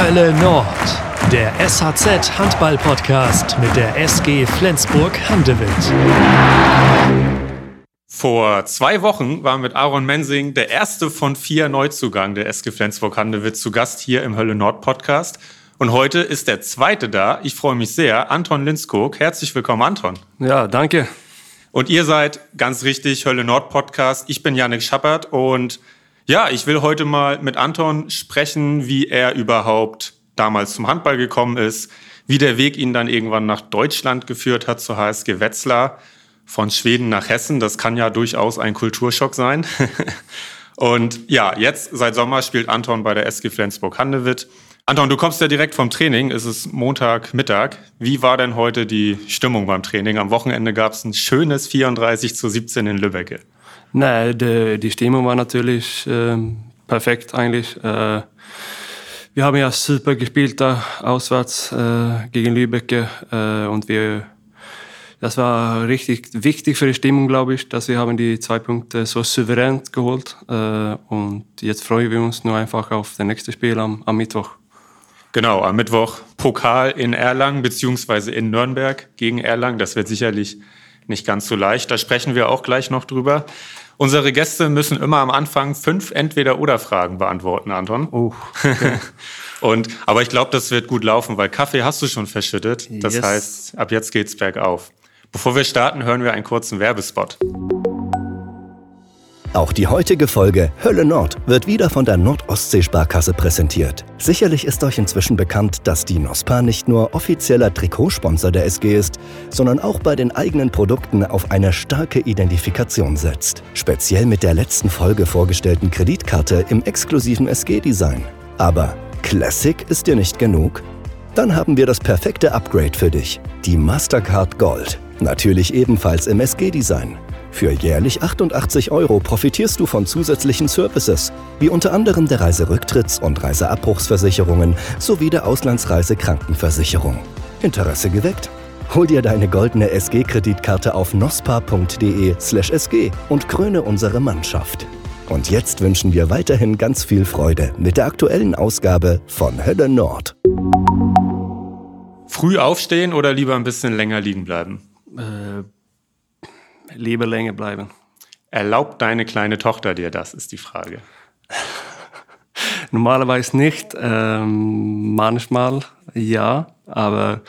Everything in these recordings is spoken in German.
Hölle Nord, der SHZ Handball Podcast mit der SG Flensburg Handewitt. Vor zwei Wochen war mit Aaron Mensing der erste von vier Neuzugängen der SG Flensburg Handewitt zu Gast hier im Hölle Nord Podcast. Und heute ist der zweite da. Ich freue mich sehr. Anton Linskog. Herzlich willkommen, Anton. Ja, danke. Und ihr seid ganz richtig Hölle Nord Podcast. Ich bin Janik Schappert und ja, ich will heute mal mit Anton sprechen, wie er überhaupt damals zum Handball gekommen ist, wie der Weg ihn dann irgendwann nach Deutschland geführt hat zur HSG Wetzlar, von Schweden nach Hessen. Das kann ja durchaus ein Kulturschock sein. Und ja, jetzt seit Sommer spielt Anton bei der SG Flensburg-Handewitt. Anton, du kommst ja direkt vom Training. Es ist Montagmittag. Wie war denn heute die Stimmung beim Training? Am Wochenende gab es ein schönes 34 zu 17 in Lübbecke. Nee, de, die Stimmung war natürlich äh, perfekt eigentlich. Äh, wir haben ja super gespielt da auswärts äh, gegen Lübeck äh, und wir, das war richtig wichtig für die Stimmung, glaube ich, dass wir haben die zwei Punkte so souverän geholt äh, und jetzt freuen wir uns nur einfach auf das nächste Spiel am, am Mittwoch. Genau, am Mittwoch Pokal in Erlangen beziehungsweise in Nürnberg gegen Erlangen. Das wird sicherlich nicht ganz so leicht. Da sprechen wir auch gleich noch drüber. Unsere Gäste müssen immer am Anfang fünf Entweder-Oder-Fragen beantworten, Anton. Oh, okay. Und, aber ich glaube, das wird gut laufen, weil Kaffee hast du schon verschüttet. Das yes. heißt, ab jetzt geht's bergauf. Bevor wir starten, hören wir einen kurzen Werbespot. Auch die heutige Folge Hölle Nord wird wieder von der Nordostsee-Sparkasse präsentiert. Sicherlich ist euch inzwischen bekannt, dass die NOSPA nicht nur offizieller Trikotsponsor der SG ist, sondern auch bei den eigenen Produkten auf eine starke Identifikation setzt. Speziell mit der letzten Folge vorgestellten Kreditkarte im exklusiven SG-Design. Aber Classic ist dir nicht genug? Dann haben wir das perfekte Upgrade für dich, die Mastercard Gold. Natürlich ebenfalls im SG-Design. Für jährlich 88 Euro profitierst du von zusätzlichen Services, wie unter anderem der Reiserücktritts- und Reiseabbruchsversicherungen sowie der Auslandsreisekrankenversicherung. Interesse geweckt? Hol dir deine goldene SG-Kreditkarte auf nospa.de/sg und kröne unsere Mannschaft. Und jetzt wünschen wir weiterhin ganz viel Freude mit der aktuellen Ausgabe von Hölle Nord. Früh aufstehen oder lieber ein bisschen länger liegen bleiben? Äh lieber länger bleiben. Erlaubt deine kleine Tochter dir das, ist die Frage. Normalerweise nicht. Ähm, manchmal ja, aber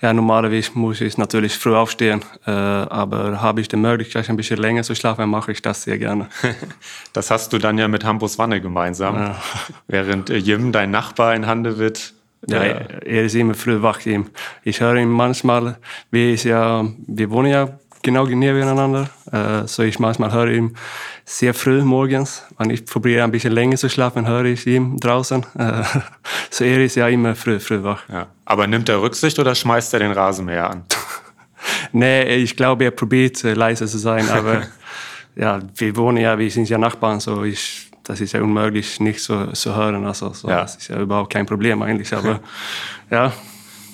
ja, normalerweise muss ich natürlich früh aufstehen. Äh, aber habe ich die Möglichkeit, ein bisschen länger zu schlafen, mache ich das sehr gerne. das hast du dann ja mit Hampus Wanne gemeinsam. Ja. Während äh, Jim, dein Nachbar in Handewitt, ja, er ist immer früh wach. Ich höre ihn manchmal, wir, ist ja, wir wohnen ja genau nebeneinander. Äh, so ich manchmal höre ihn sehr früh morgens. Wenn ich probiere ein bisschen länger zu schlafen, höre ich ihn draußen. Äh, so er ist ja immer früh, früh wach. Ja. Aber nimmt er Rücksicht oder schmeißt er den Rasenmäher an? nee, ich glaube, er probiert äh, leise zu sein, aber ja, wir wohnen ja, wir sind ja Nachbarn, so ich, das ist ja unmöglich, nicht so zu hören. Also, so, ja. Das ist ja überhaupt kein Problem eigentlich, aber ja.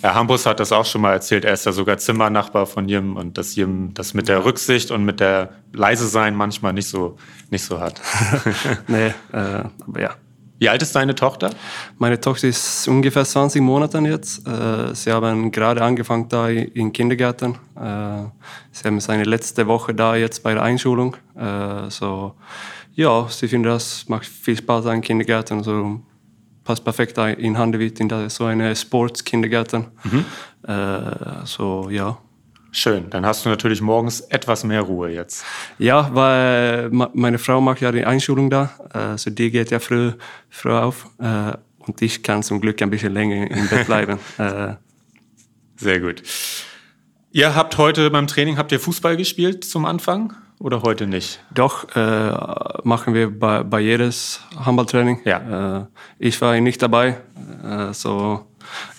Herr Hambus hat das auch schon mal erzählt. Er ist ja sogar Zimmernachbar von Jim und dass Jim das mit der Rücksicht und mit der leise sein manchmal nicht so, nicht so hat. nee, äh, aber ja. Wie alt ist deine Tochter? Meine Tochter ist ungefähr 20 Monate jetzt. Äh, sie haben gerade angefangen da im Kindergarten. Äh, sie haben seine letzte Woche da jetzt bei der Einschulung. Äh, so, ja, sie finden das macht viel Spaß im Kindergarten. So passt perfekt in Handewitt, in so eine Sports-Kindergarten. Mhm. Äh, so, ja. Schön, dann hast du natürlich morgens etwas mehr Ruhe jetzt. Ja, weil meine Frau macht ja die Einschulung da, also die geht ja früh, früh auf äh, und ich kann zum Glück ein bisschen länger im Bett bleiben. Sehr gut. Ihr habt heute beim Training, habt ihr Fußball gespielt zum Anfang? Oder heute nicht? Doch, äh, machen wir bei, bei jedes Handballtraining. Ja. Äh, ich war nicht dabei. Äh, so,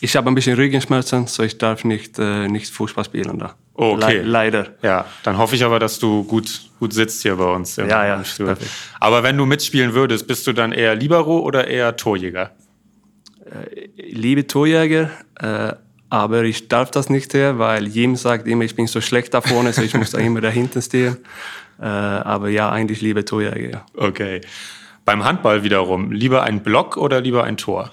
ich habe ein bisschen Rückenschmerzen, so ich darf nicht, äh, nicht Fußball spielen da. Okay. Le leider. Ja, dann hoffe ich aber, dass du gut, gut sitzt hier bei uns. Im, ja, ja. Perfekt. Aber wenn du mitspielen würdest, bist du dann eher Libero oder eher Torjäger? Äh, liebe Torjäger, äh, aber ich darf das nicht mehr, weil Jim sagt immer, ich bin so schlecht da vorne, so ich muss da immer dahinter stehen. Äh, aber ja, eigentlich lieber Torjäger. Ja. Okay. Beim Handball wiederum, lieber ein Block oder lieber ein Tor?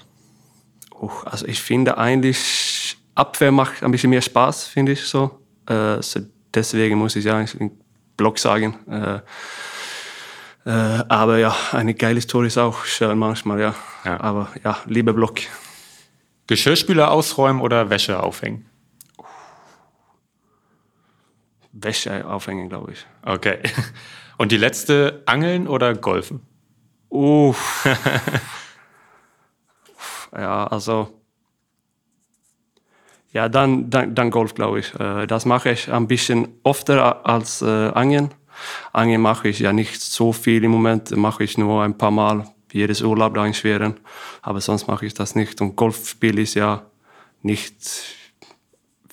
Oh, also ich finde eigentlich, Abwehr macht ein bisschen mehr Spaß, finde ich so. Äh, so deswegen muss ich ja Block sagen. Äh, äh, aber ja, eine geile Tor ist auch schön manchmal, ja. ja. Aber ja, lieber Block. Geschirrspüler ausräumen oder Wäsche aufhängen? Wäsche aufhängen, glaube ich. Okay. Und die letzte, Angeln oder Golfen? Uff. ja, also. Ja, dann, dann, dann Golf, glaube ich. Äh, das mache ich ein bisschen öfter als äh, Angeln. Angeln mache ich ja nicht so viel im Moment, mache ich nur ein paar Mal jedes Urlaub da in Schweren. Aber sonst mache ich das nicht. Und Golfspiel ist ja nicht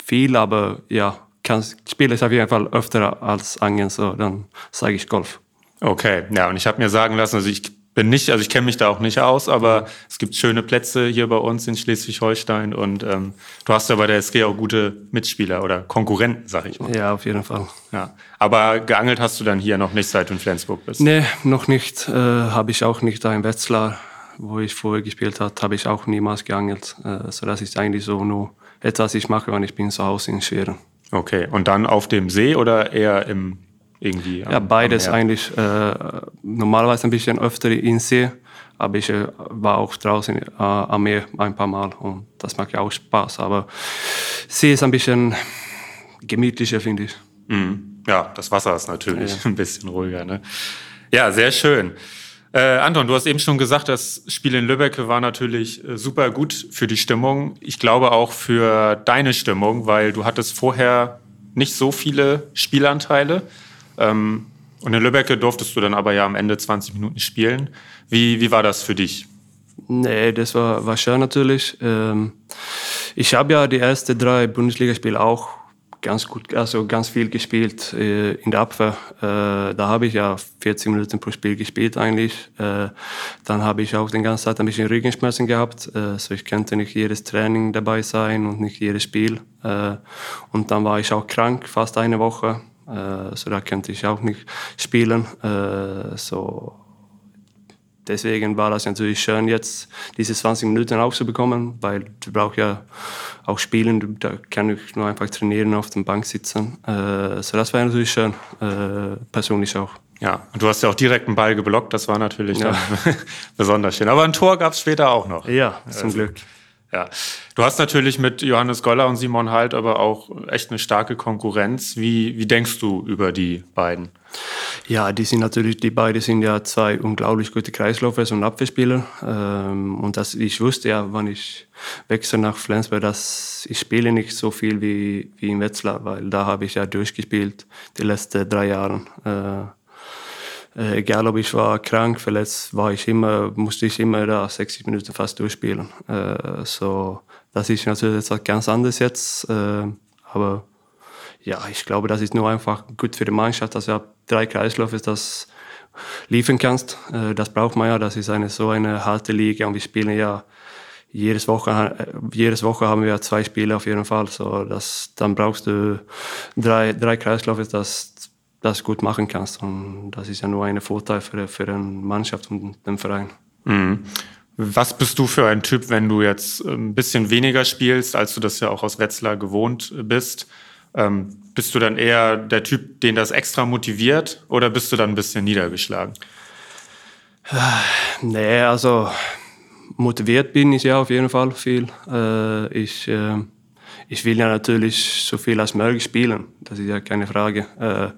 viel, aber ja, kann, spiele ich auf jeden Fall öfter als Angeln, so dann sage ich Golf. Okay, ja, und ich habe mir sagen lassen, also ich bin nicht, also ich kenne mich da auch nicht aus, aber es gibt schöne Plätze hier bei uns in Schleswig-Holstein und ähm, du hast ja bei der SG auch gute Mitspieler oder Konkurrenten, sag ich mal. Ja, auf jeden Fall. Ja. Aber geangelt hast du dann hier noch nicht, seit du in Flensburg bist? Nee, noch nicht. Äh, habe ich auch nicht da in Wetzlar, wo ich vorher gespielt habe, habe ich auch niemals geangelt. Äh, so das ist eigentlich so nur etwas, ich mache, wenn ich bin zu Hause in Schweren. Okay, und dann auf dem See oder eher im irgendwie. ja, beides eigentlich. Äh, normalerweise ein bisschen öfter in See, aber ich äh, war auch draußen äh, am Meer ein paar Mal und das macht ja auch Spaß. Aber See ist ein bisschen gemütlicher, finde ich. Mhm. Ja, das Wasser ist natürlich ja. ein bisschen ruhiger. Ne? Ja, sehr schön. Äh, Anton, du hast eben schon gesagt, das Spiel in Lübeck war natürlich äh, super gut für die Stimmung. Ich glaube auch für deine Stimmung, weil du hattest vorher nicht so viele Spielanteile. Ähm, und in Lübeck durftest du dann aber ja am Ende 20 Minuten spielen. Wie, wie war das für dich? Nee, das war, war schön natürlich. Ähm, ich habe ja die ersten drei Bundesligaspiele auch ganz gut, also ganz viel gespielt äh, in der Abwehr. Äh, da habe ich ja 40 Minuten pro Spiel gespielt eigentlich. Äh, dann habe ich auch den ganzen Zeit ein bisschen Rückenschmerzen gehabt, äh, so ich konnte nicht jedes Training dabei sein und nicht jedes Spiel. Äh, und dann war ich auch krank, fast eine Woche. Äh, so da könnte ich auch nicht spielen. Äh, so deswegen war das natürlich schön, jetzt diese 20 Minuten auch zu bekommen, weil du brauchst ja auch spielen, da kann ich nur einfach trainieren, auf der Bank sitzen. Äh, so das war natürlich schön, persönlich auch. Ja, und du hast ja auch direkt einen Ball geblockt, das war natürlich ja. besonders schön. Aber ein Tor gab es später auch noch. Ja, zum also, Glück. Ja, du hast natürlich mit Johannes Goller und Simon Halt aber auch echt eine starke Konkurrenz. Wie, wie denkst du über die beiden? Ja, die sind natürlich, die beiden sind ja zwei unglaublich gute Kreisläufer und Abwehrspieler. Ähm, und das, ich wusste ja, wann ich wechsle nach Flensburg, dass ich spiele nicht so viel wie, wie in Wetzlar, weil da habe ich ja durchgespielt die letzten drei Jahre. Äh, äh, egal ob ich war krank, verletzt, war ich immer, musste ich immer da 60 Minuten fast durchspielen. Äh, so, das ist natürlich jetzt ganz anders jetzt. Äh, aber ja, ich glaube, das ist nur einfach gut für die Mannschaft, dass du drei Kreisläufe das liefern kannst. Äh, das braucht man ja. Das ist eine so eine harte Liga und wir spielen ja jedes Woche, äh, jedes Woche haben wir zwei Spiele auf jeden Fall. So, das, dann brauchst du drei, drei Kreisläufe, das das gut machen kannst. Und das ist ja nur ein Vorteil für, für eine Mannschaft und den Verein. Mhm. Was bist du für ein Typ, wenn du jetzt ein bisschen weniger spielst, als du das ja auch aus Wetzlar gewohnt bist? Ähm, bist du dann eher der Typ, den das extra motiviert oder bist du dann ein bisschen niedergeschlagen? Nee, also motiviert bin ich ja auf jeden Fall viel. Äh, ich, äh, ich will ja natürlich so viel als möglich spielen, das ist ja keine Frage. Äh,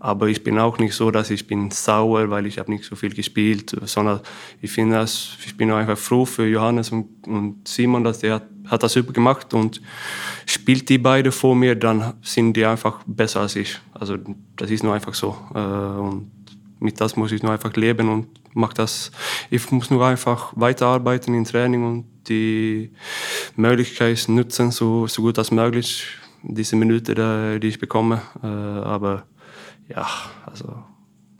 aber ich bin auch nicht so, dass ich bin sauer, weil ich habe nicht so viel gespielt, sondern ich finde das, ich bin einfach froh für Johannes und, und Simon, dass der hat, hat das super gemacht und spielt die beide vor mir, dann sind die einfach besser als ich. Also das ist nur einfach so. Äh, und mit das muss ich nur einfach leben und mach das. Ich muss nur einfach weiterarbeiten im Training und die Möglichkeit nutzen, so, so gut als möglich, diese Minute, die ich bekomme. Äh, aber ja, also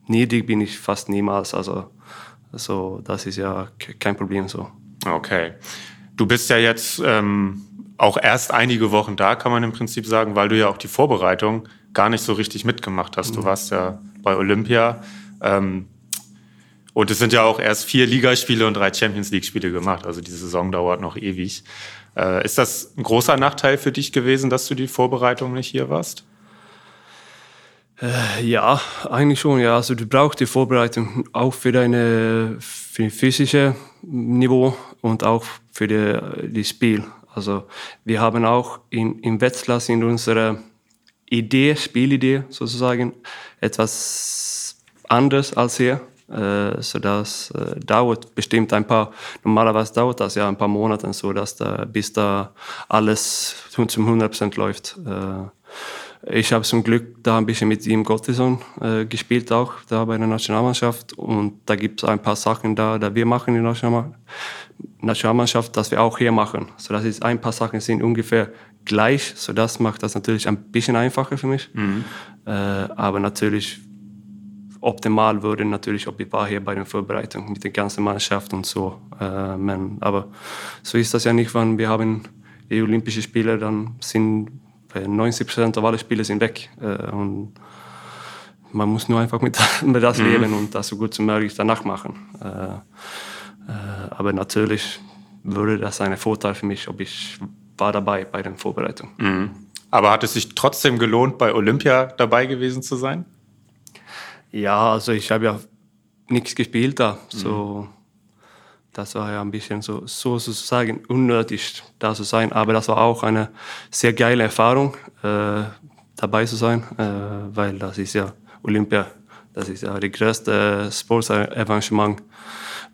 niedrig bin ich fast niemals. Also, also das ist ja kein Problem so. Okay. Du bist ja jetzt ähm, auch erst einige Wochen da, kann man im Prinzip sagen, weil du ja auch die Vorbereitung gar nicht so richtig mitgemacht hast. Du mhm. warst ja bei Olympia. Ähm, Und es sind ja auch erst vier Ligaspiele und drei Champions League-Spiele gemacht. Also die Saison dauert noch ewig. Äh, ist das ein großer Nachteil für dich gewesen, dass du die Vorbereitung nicht hier warst? Äh, ja, eigentlich schon. Ja, also du brauchst die Vorbereitung auch für deine für physische Niveau und auch für die, die Spiel. Also wir haben auch in, im Wetzlar in unserer Idee, Spielidee sozusagen, etwas anders als hier. Äh, so das äh, dauert bestimmt ein paar, normalerweise dauert das ja ein paar Monate, so dass da, bis da alles zum 100% läuft. Äh, ich habe zum Glück da ein bisschen mit ihm Gottessohn äh, gespielt, auch da bei der Nationalmannschaft. Und da gibt es ein paar Sachen da, da wir machen in der Nationalmannschaft, dass wir auch hier machen. So das ist ein paar Sachen sind ungefähr gleich. So das macht das natürlich ein bisschen einfacher für mich. Mhm. Äh, aber natürlich optimal würde natürlich, ob ich war hier bei der Vorbereitung mit der ganzen Mannschaft und so. Äh, man, aber so ist das ja nicht, wenn wir haben die Olympischen Spiele, dann sind 90 Prozent aller Spiele sind weg. Äh, und man muss nur einfach mit, mit das mhm. leben und das so gut wie möglich danach machen. Äh, äh, aber natürlich würde das ein Vorteil für mich, ob ich war dabei bei den Vorbereitungen. Mhm. Aber hat es sich trotzdem gelohnt, bei Olympia dabei gewesen zu sein? Ja, also ich habe ja nichts gespielt da. So, das war ja ein bisschen so, so sozusagen unnötig, da zu sein. Aber das war auch eine sehr geile Erfahrung, äh, dabei zu sein, äh, weil das ist ja Olympia, das ist ja die größte Sportsevangement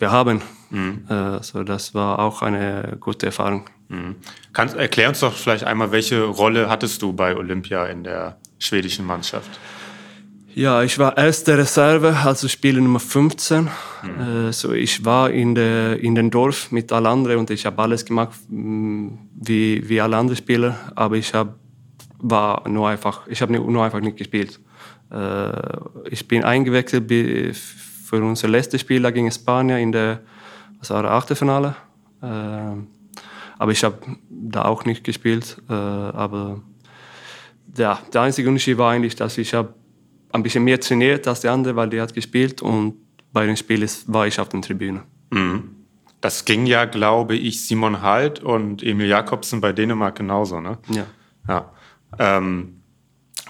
wir haben. Mhm. Äh, so das war auch eine gute Erfahrung. Mhm. Kannst, erklär uns doch vielleicht einmal, welche Rolle hattest du bei Olympia in der schwedischen Mannschaft? Ja, ich war erste Reserve, also Spieler Nummer 15. Mhm. Äh, so ich war in, der, in den Dorf mit allen anderen und ich habe alles gemacht mm, wie, wie alle anderen Spieler, aber ich habe war nur einfach, ich habe nur einfach nicht gespielt. Äh, ich bin eingewechselt für unser letztes Spiel gegen Spanien in der, was war der Achtelfinale. Äh, aber ich habe da auch nicht gespielt. aber ja, der einzige Unterschied war eigentlich, dass ich habe ein bisschen mehr trainiert als der andere, weil der hat gespielt und bei den Spielen war ich auf der Tribüne. Mhm. Das ging ja, glaube ich, Simon Halt und Emil Jakobsen bei Dänemark genauso, ne? Ja. ja. Ähm,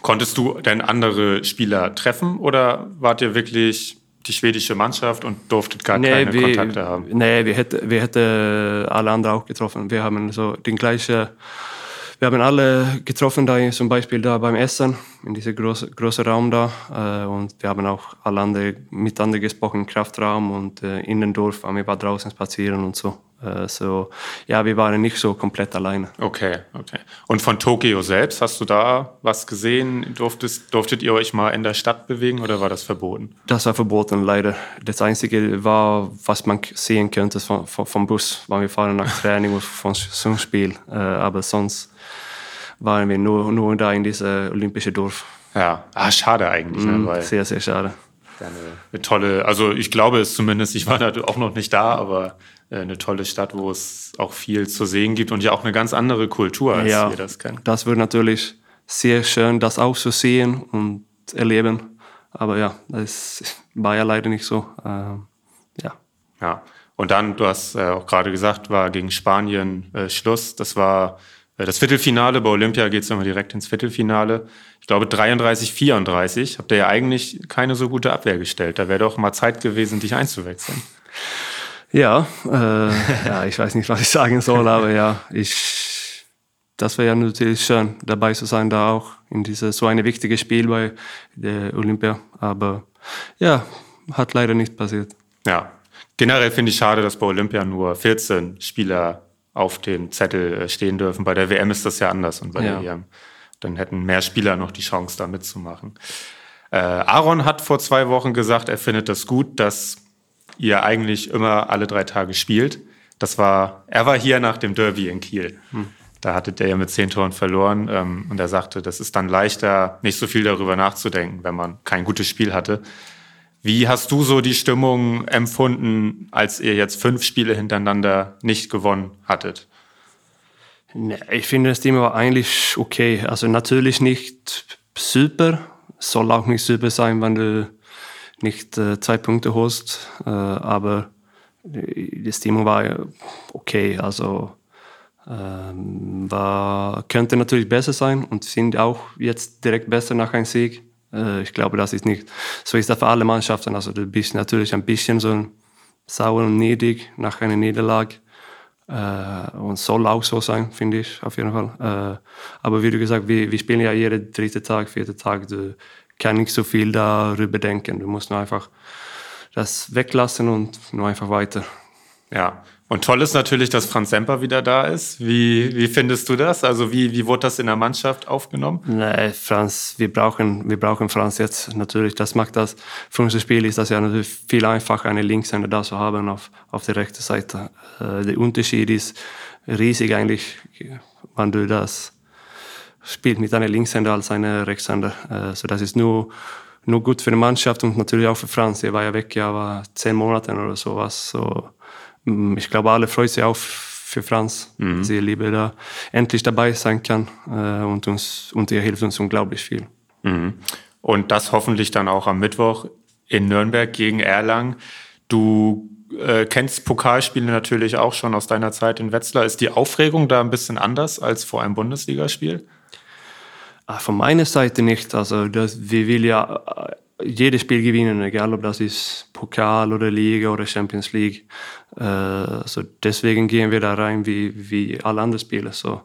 konntest du denn andere Spieler treffen oder wart ihr wirklich die schwedische Mannschaft und durftet gar nee, keine wir, Kontakte haben? Nee, wir hätten wir hätte alle anderen auch getroffen. Wir haben so den gleichen wir haben alle getroffen, da zum Beispiel da beim Essen, in diesem großen große Raum da. Äh, und wir haben auch alle andere, miteinander gesprochen im Kraftraum und äh, in den Dorf. Wir waren draußen spazieren und so. Äh, so. Ja, wir waren nicht so komplett alleine. Okay, okay. Und von Tokio selbst, hast du da was gesehen? Durftest, durftet ihr euch mal in der Stadt bewegen oder war das verboten? Das war verboten, leider. Das Einzige war, was man sehen könnte vom, vom Bus, wenn wir fahren nach Training oder vom Spiel. Aber sonst waren wir nur, nur da in diesem olympischen Dorf. Ja, ah, schade eigentlich. Ne? Mm, Weil sehr, sehr schade. Eine, eine, tolle, also ich glaube es zumindest, ich war da auch noch nicht da, aber äh, eine tolle Stadt, wo es auch viel zu sehen gibt und ja auch eine ganz andere Kultur, als ja, wir das kennen. Das wird natürlich sehr schön, das auch zu sehen und erleben. Aber ja, das war ja leider nicht so. Ähm, ja. Ja. Und dann, du hast äh, auch gerade gesagt, war gegen Spanien äh, Schluss. Das war äh, das Viertelfinale, bei Olympia geht es immer direkt ins Viertelfinale. Ich glaube 33, 34. Habt ihr ja eigentlich keine so gute Abwehr gestellt. Da wäre doch mal Zeit gewesen, dich einzuwechseln. Ja, äh, ja, ich weiß nicht, was ich sagen soll, aber ja, ich, das wäre ja natürlich schön, dabei zu sein, da auch in dieses so ein wichtiges Spiel bei der Olympia. Aber ja, hat leider nicht passiert. Ja, generell finde ich schade, dass bei Olympia nur 14 Spieler auf dem Zettel äh, stehen dürfen. Bei der WM ist das ja anders und bei ja. der EM. Dann hätten mehr Spieler noch die Chance, da mitzumachen. Äh, Aaron hat vor zwei Wochen gesagt, er findet das gut, dass ihr eigentlich immer alle drei Tage spielt. Das war, er war hier nach dem Derby in Kiel. Hm. Da hatte der ja mit zehn Toren verloren ähm, und er sagte, das ist dann leichter, nicht so viel darüber nachzudenken, wenn man kein gutes Spiel hatte. Wie hast du so die Stimmung empfunden, als ihr jetzt fünf Spiele hintereinander nicht gewonnen hattet? Ich finde, das Team war eigentlich okay. Also natürlich nicht super, soll auch nicht super sein, wenn du nicht äh, zwei Punkte holst, äh, aber die Stimmung war okay. Also ähm, war, könnte natürlich besser sein und sind auch jetzt direkt besser nach einem Sieg. Äh, ich glaube, das ist nicht so ist das für alle Mannschaften. Also du bist natürlich ein bisschen so sauer und niedrig nach einer Niederlage. Äh, und soll auch so sein, finde ich, auf jeden Fall. Äh, aber wie du gesagt, wir, wir spielen ja jeden dritten Tag, vierten Tag. Du kannst nicht so viel darüber denken. Du musst nur einfach das weglassen und nur einfach weiter. Ja, und toll ist natürlich, dass Franz Semper wieder da ist. Wie, wie findest du das? Also wie, wie wurde das in der Mannschaft aufgenommen? Nee, Franz, wir brauchen, wir brauchen Franz jetzt natürlich. Das macht das, für unser Spiel ist das ja natürlich viel einfacher, eine Linkshänder da zu haben auf, auf der rechten Seite. Äh, der Unterschied ist riesig eigentlich, wenn du das spielst mit einer Linkshänder als einer Rechtshänder. Äh, das ist nur, nur gut für die Mannschaft und natürlich auch für Franz. Er war ja weg, ja, war zehn Monate oder sowas. So, ich glaube, alle freuen sich auch für Franz, mhm. dass er lieber da endlich dabei sein kann äh, und, uns, und er hilft uns unglaublich viel. Mhm. Und das hoffentlich dann auch am Mittwoch in Nürnberg gegen Erlangen. Du äh, kennst Pokalspiele natürlich auch schon aus deiner Zeit in Wetzlar. Ist die Aufregung da ein bisschen anders als vor einem Bundesligaspiel? Ah, von meiner Seite nicht. Also das, wir will ja jedes Spiel gewinnen, egal ob das ist Pokal oder Liga oder Champions League. Äh, so deswegen gehen wir da rein wie, wie alle anderen Spieler. So.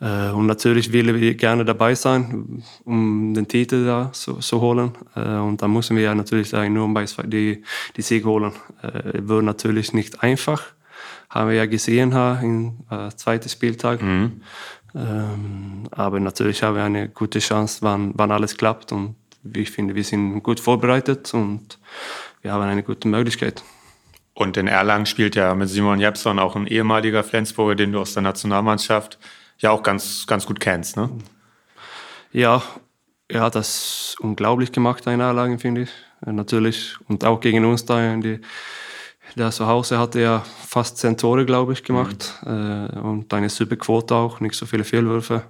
Äh, und natürlich will wir gerne dabei sein, um den Titel da zu, zu holen. Äh, und da müssen wir ja natürlich da in Nürnberg die, die Sieg holen. Wird natürlich nicht einfach, haben wir ja gesehen im äh, zweiten Spieltag. Mhm. Ähm, aber natürlich haben wir eine gute Chance, wann, wann alles klappt. Und ich finde, wir sind gut vorbereitet und wir haben eine gute Möglichkeit. Und in Erlangen spielt ja mit Simon Jepson auch ein ehemaliger Flensburger, den du aus der Nationalmannschaft ja auch ganz, ganz gut kennst, ne? Ja, er hat das unglaublich gemacht in Erlangen, finde ich. Natürlich. Und auch gegen uns da in die, da zu Hause hat er fast zehn Tore, glaube ich, gemacht. Mhm. Äh, und eine super Quote auch, nicht so viele Fehlwürfe.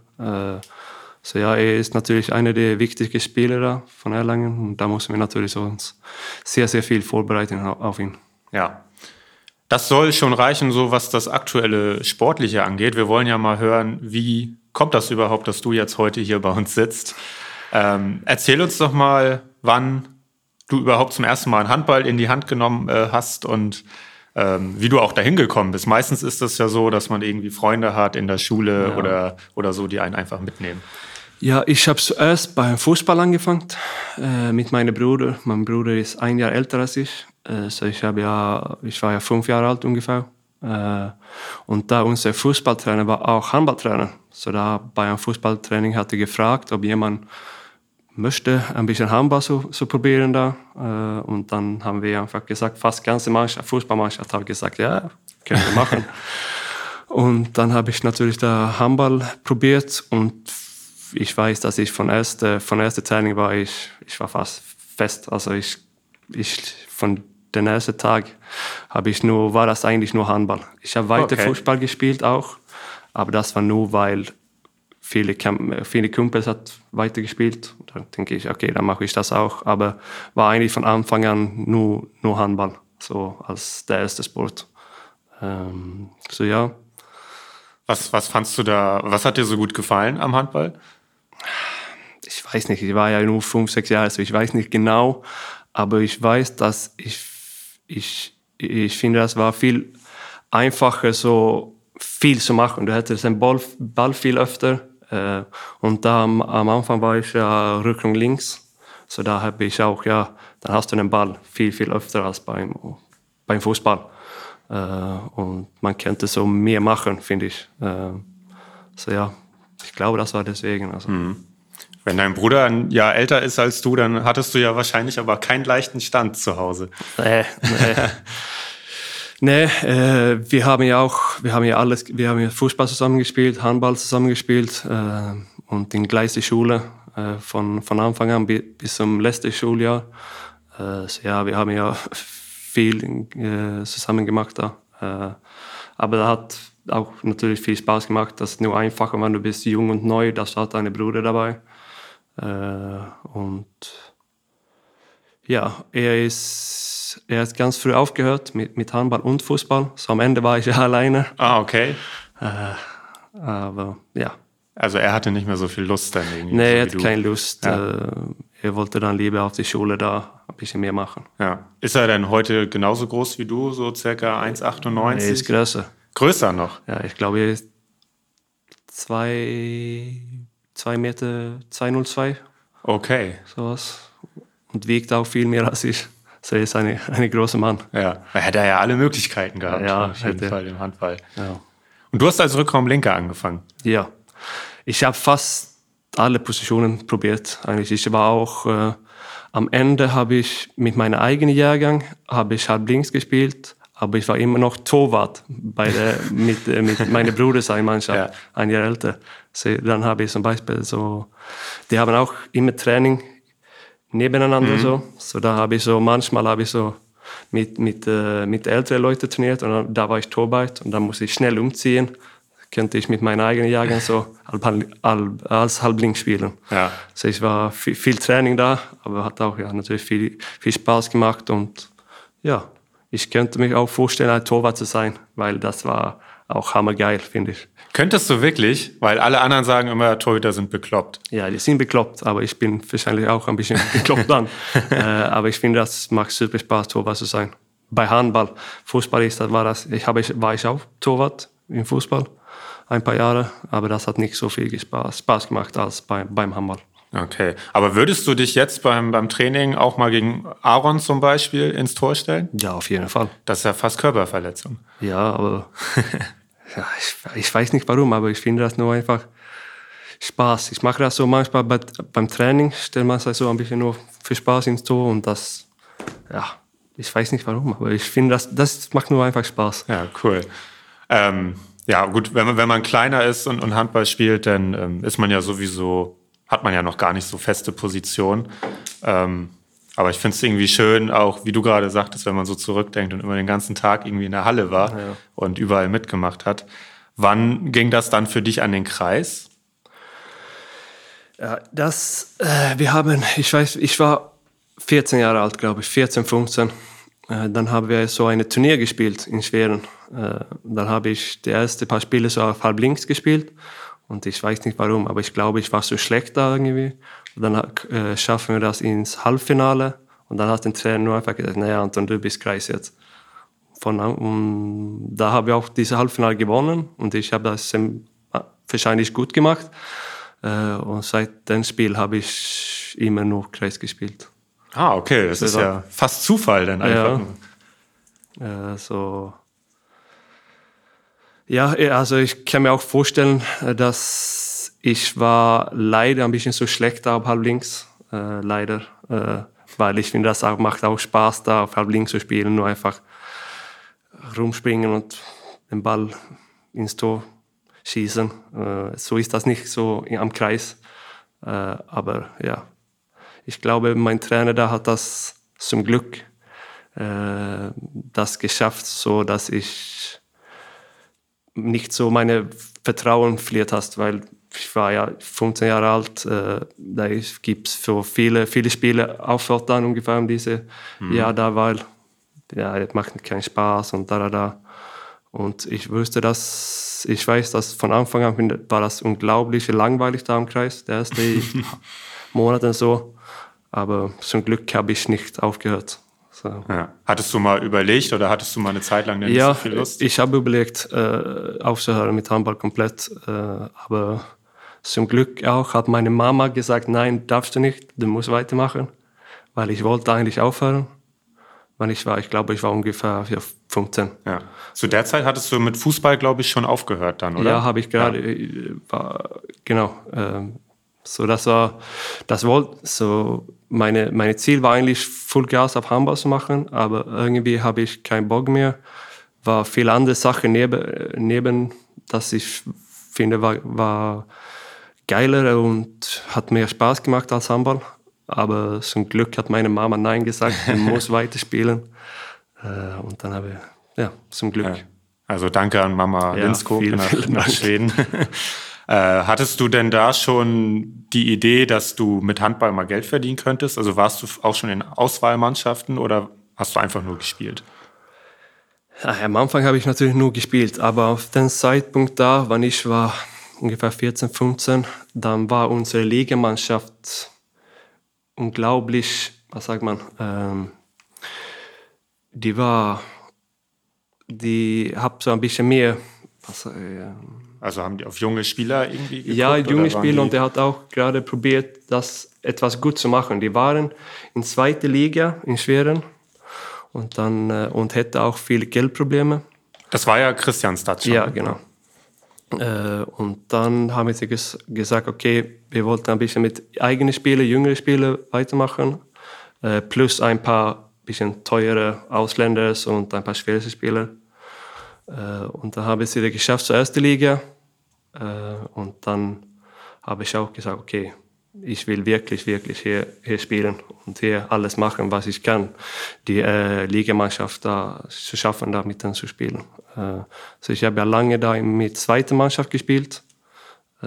So ja, er ist natürlich einer der wichtigsten Spieler von Erlangen und da müssen wir natürlich uns sehr, sehr viel vorbereiten auf ihn. Ja. Das soll schon reichen, so was das aktuelle Sportliche angeht. Wir wollen ja mal hören, wie kommt das überhaupt, dass du jetzt heute hier bei uns sitzt? Ähm, erzähl uns doch mal, wann du überhaupt zum ersten Mal einen Handball in die Hand genommen äh, hast und ähm, wie du auch dahin gekommen bist. Meistens ist es ja so, dass man irgendwie Freunde hat in der Schule ja. oder, oder so, die einen einfach mitnehmen. Ja, ich habe zuerst beim Fußball angefangen äh, mit meinem Bruder. Mein Bruder ist ein Jahr älter als ich. Äh, so ich, ja, ich war ja fünf Jahre alt ungefähr. Äh, und da unser Fußballtrainer war auch Handballtrainer. So da bei einem Fußballtraining hat er gefragt, ob jemand möchte ein bisschen Handball zu, zu probieren da. Äh, und dann haben wir einfach gesagt, fast ganze Mannschaft, Fußballmannschaft hat gesagt, ja, können wir machen. und dann habe ich natürlich da Handball probiert und ich weiß, dass ich von erster, von erster Training war ich, ich war fast fest. Also ich, ich von den ersten Tag habe ich nur, war das eigentlich nur Handball. Ich habe weiter okay. Fußball gespielt auch, aber das war nur, weil viele, viele Kumpels hat weitergespielt. Da denke ich, okay, dann mache ich das auch. Aber war eigentlich von Anfang an nur, nur Handball, so als der erste Sport. Ähm, so ja. Was, was fandst du da, was hat dir so gut gefallen am Handball? Ich weiß nicht, ich war ja nur fünf, sechs Jahre, also ich weiß nicht genau, aber ich weiß, dass ich, ich, ich finde, das war viel einfacher, so viel zu machen. Du hättest den Ball, Ball viel öfter äh, und da am, am, Anfang war ich ja Rückung links, so da habe ich auch, ja, dann hast du den Ball viel, viel öfter als beim, beim Fußball. Äh, und man könnte so mehr machen, finde ich. Äh, so ja, ich glaube, das war deswegen. Also. Mhm. Wenn dein Bruder ein Jahr älter ist als du, dann hattest du ja wahrscheinlich aber keinen leichten Stand zu Hause. Nee, nee. nee äh, wir haben ja auch, wir haben ja alles, wir haben ja Fußball zusammengespielt, Handball zusammengespielt äh, und in gleiche Schule äh, von, von Anfang an bis zum letzten Schuljahr. Äh, so ja, wir haben ja viel äh, zusammen gemacht da. Äh, aber da hat auch natürlich viel Spaß gemacht. Das ist nur einfacher, wenn du bist jung und neu, das hat deine Bruder dabei. Äh, und Ja, er ist, er hat ganz früh aufgehört mit, mit Handball und Fußball. So am Ende war ich ja alleine. Ah, okay. Äh, aber ja. Also er hatte nicht mehr so viel Lust dann irgendwie. Nee, so er hatte keine Lust. Ja. Äh, er wollte dann lieber auf die Schule da ein bisschen mehr machen. Ja. Ist er denn heute genauso groß wie du, so circa 1,98? Er ist größer. Größer noch? Ja, ich glaube, er ist zwei, zwei Meter 202, Okay. sowas. Und wiegt auch viel mehr als ich. So er ist ein eine großer Mann. Ja. Da hätte er ja alle Möglichkeiten gehabt, Ja, auf jeden hätte. Fall im Handball. Ja. Und du hast als Rückraumlinker angefangen. Ja, ich habe fast alle Positionen probiert. Eigentlich, ich war auch äh, am Ende habe ich mit meinem eigenen Jahrgang habe ich halb links gespielt, aber ich war immer noch Torwart bei der, mit, äh, mit meinem Bruder seiner Mannschaft, Ja. ein Jahr älter. Dann habe ich zum Beispiel so, die haben auch immer Training nebeneinander so. So da habe ich so manchmal habe ich so mit mit äh, mit älteren Leuten trainiert und dann, da war ich Torwart und dann musste ich schnell umziehen. Könnte ich mit meinem eigenen Jahrgang so als Halbling spielen. Ja. So ich war viel, viel Training da, aber hat auch ja, natürlich viel, viel Spaß gemacht und ja, ich könnte mich auch vorstellen, ein Torwart zu sein, weil das war auch hammergeil, finde ich. Könntest du wirklich? Weil alle anderen sagen immer, Torhüter sind bekloppt. Ja, die sind bekloppt, aber ich bin wahrscheinlich auch ein bisschen bekloppt dann. äh, aber ich finde, das macht super Spaß, Torwart zu sein. Bei Handball, Fußball ist das, war das, ich habe, war ich auch Torwart im Fußball, ein paar Jahre, aber das hat nicht so viel Spaß, Spaß gemacht als bei, beim Handball. Okay. Aber würdest du dich jetzt beim, beim Training auch mal gegen Aaron zum Beispiel ins Tor stellen? Ja, auf jeden Fall. Das ist ja fast Körperverletzung. Ja, aber ja, ich, ich weiß nicht warum, aber ich finde das nur einfach Spaß. Ich mache das so manchmal bei, beim Training, stelle man sich so ein bisschen nur für Spaß ins Tor und das, ja, ich weiß nicht warum, aber ich finde, das, das macht nur einfach Spaß. Ja, cool. Ähm, ja, gut, wenn man, wenn man kleiner ist und, und Handball spielt, dann ähm, ist man ja sowieso, hat man ja noch gar nicht so feste Position. Ähm, aber ich finde es irgendwie schön, auch wie du gerade sagtest, wenn man so zurückdenkt und immer den ganzen Tag irgendwie in der Halle war Ja. und überall mitgemacht hat. Wann ging das dann für dich an den Kreis? Ja, das, äh, wir haben, ich weiß, ich war 14 Jahre alt, glaube ich, 14, 15. Äh, dann haben wir so eine Turnier gespielt in Schweren. Äh, dann habe ich die ersten paar Spiele so auf halb links gespielt. Und ich weiß nicht warum, aber ich glaube, ich war so schlecht da irgendwie. Dann äh, schaffen wir das ins Halbfinale. Und dann hat der Trainer nur einfach gesagt, naja, Anton, du bist Kreis jetzt. Von, und da habe ich auch dieses Halbfinale gewonnen und ich habe das wahrscheinlich gut gemacht. Äh, und seit dem Spiel habe ich immer nur Kreis gespielt. Ah, okay, das ist Ja. fast Zufall dann einfach. Ja. Äh, so. Ja, also ich kann mir auch vorstellen, äh, dass ich war leider ein bisschen so schlecht da auf halb links, äh, leider, äh, weil ich finde, das auch, macht auch Spaß da auf halb links zu spielen, nur einfach rumspringen und den Ball ins Tor schießen. Äh, so ist das nicht so am Kreis, äh, aber ja, ich glaube, mein Trainer da hat das zum Glück äh, das geschafft, so dass ich nicht so meine Vertrauen verliert hast, weil ich war ja 15 Jahre alt, äh, da gibt es so viele, viele Spiele aufhört dann ungefähr um diese Jahr da, weil ja, das macht keinen Spaß und da, da, da. Und ich wusste das, ich weiß, dass von Anfang an war das unglaublich langweilig da im Kreis, der erste Monate so. Aber zum Glück habe ich nicht aufgehört. So. Ja. Hattest du mal überlegt oder hattest du mal eine Zeit lang denn Ja, nicht so viel Lust? ich habe überlegt, äh, aufzuhören mit Handball komplett. Äh, aber zum Glück auch hat meine Mama gesagt, nein, darfst du nicht, du musst weitermachen. Weil ich wollte eigentlich aufhören. Weil ich war, ich glaube, ich war ungefähr ja, 15. Ja. Zu der Zeit hattest du mit Fußball, glaube ich, schon aufgehört dann, oder? Ja, habe ich gerade, äh, war, genau. ähm, so, das war, das wollte, so, meine, meine Ziel war eigentlich Full Gas auf Handball zu machen, aber irgendwie habe ich keinen Bock mehr. War viele andere Sachen neben, neben das ich finde, war, war geiler und hat mehr Spaß gemacht als Handball. Aber zum Glück hat meine Mama Nein gesagt, du musst weiterspielen. Äh, und dann habe ich, ja, zum Glück. Ja. Also danke an Mama Ja, vielen, nach, nach. Schweden. Äh, hattest du denn da schon die Idee, dass du mit Handball mal Geld verdienen könntest? Also warst du auch schon in Auswahlmannschaften oder hast du einfach nur gespielt? Ja, am Anfang habe ich natürlich nur gespielt, aber auf den Zeitpunkt da, wann ich war ungefähr 14, 15, dann war unsere Ligamannschaft unglaublich, was sagt man, ähm, die war, die hat so ein bisschen mehr, was, äh, also haben die auf junge Spieler irgendwie geguckt, Ja, junge Spieler und der hat auch gerade probiert, das etwas gut zu machen. Die waren in zweiter Liga in Schweren und dann äh, und hätte auch viele Geldprobleme. Das war ja Christian Statsch. Ja, genau. Äh, und dann haben sie ges gesagt, okay, wir wollten ein bisschen mit eigenen Spielen, jüngere Spiele weitermachen, äh, plus ein paar bisschen teure Ausländer und ein paar schwere Spieler. Äh, und dann habe ich es wieder geschafft zur ersten Liga. Äh, und dann habe ich auch gesagt, okay, ich will wirklich, wirklich hier, hier spielen und hier alles machen, was ich kann, die äh, Ligamannschaft da zu schaffen, da mit dann zu spielen. Äh, also ich habe ja lange da mit zweiter Mannschaft gespielt äh,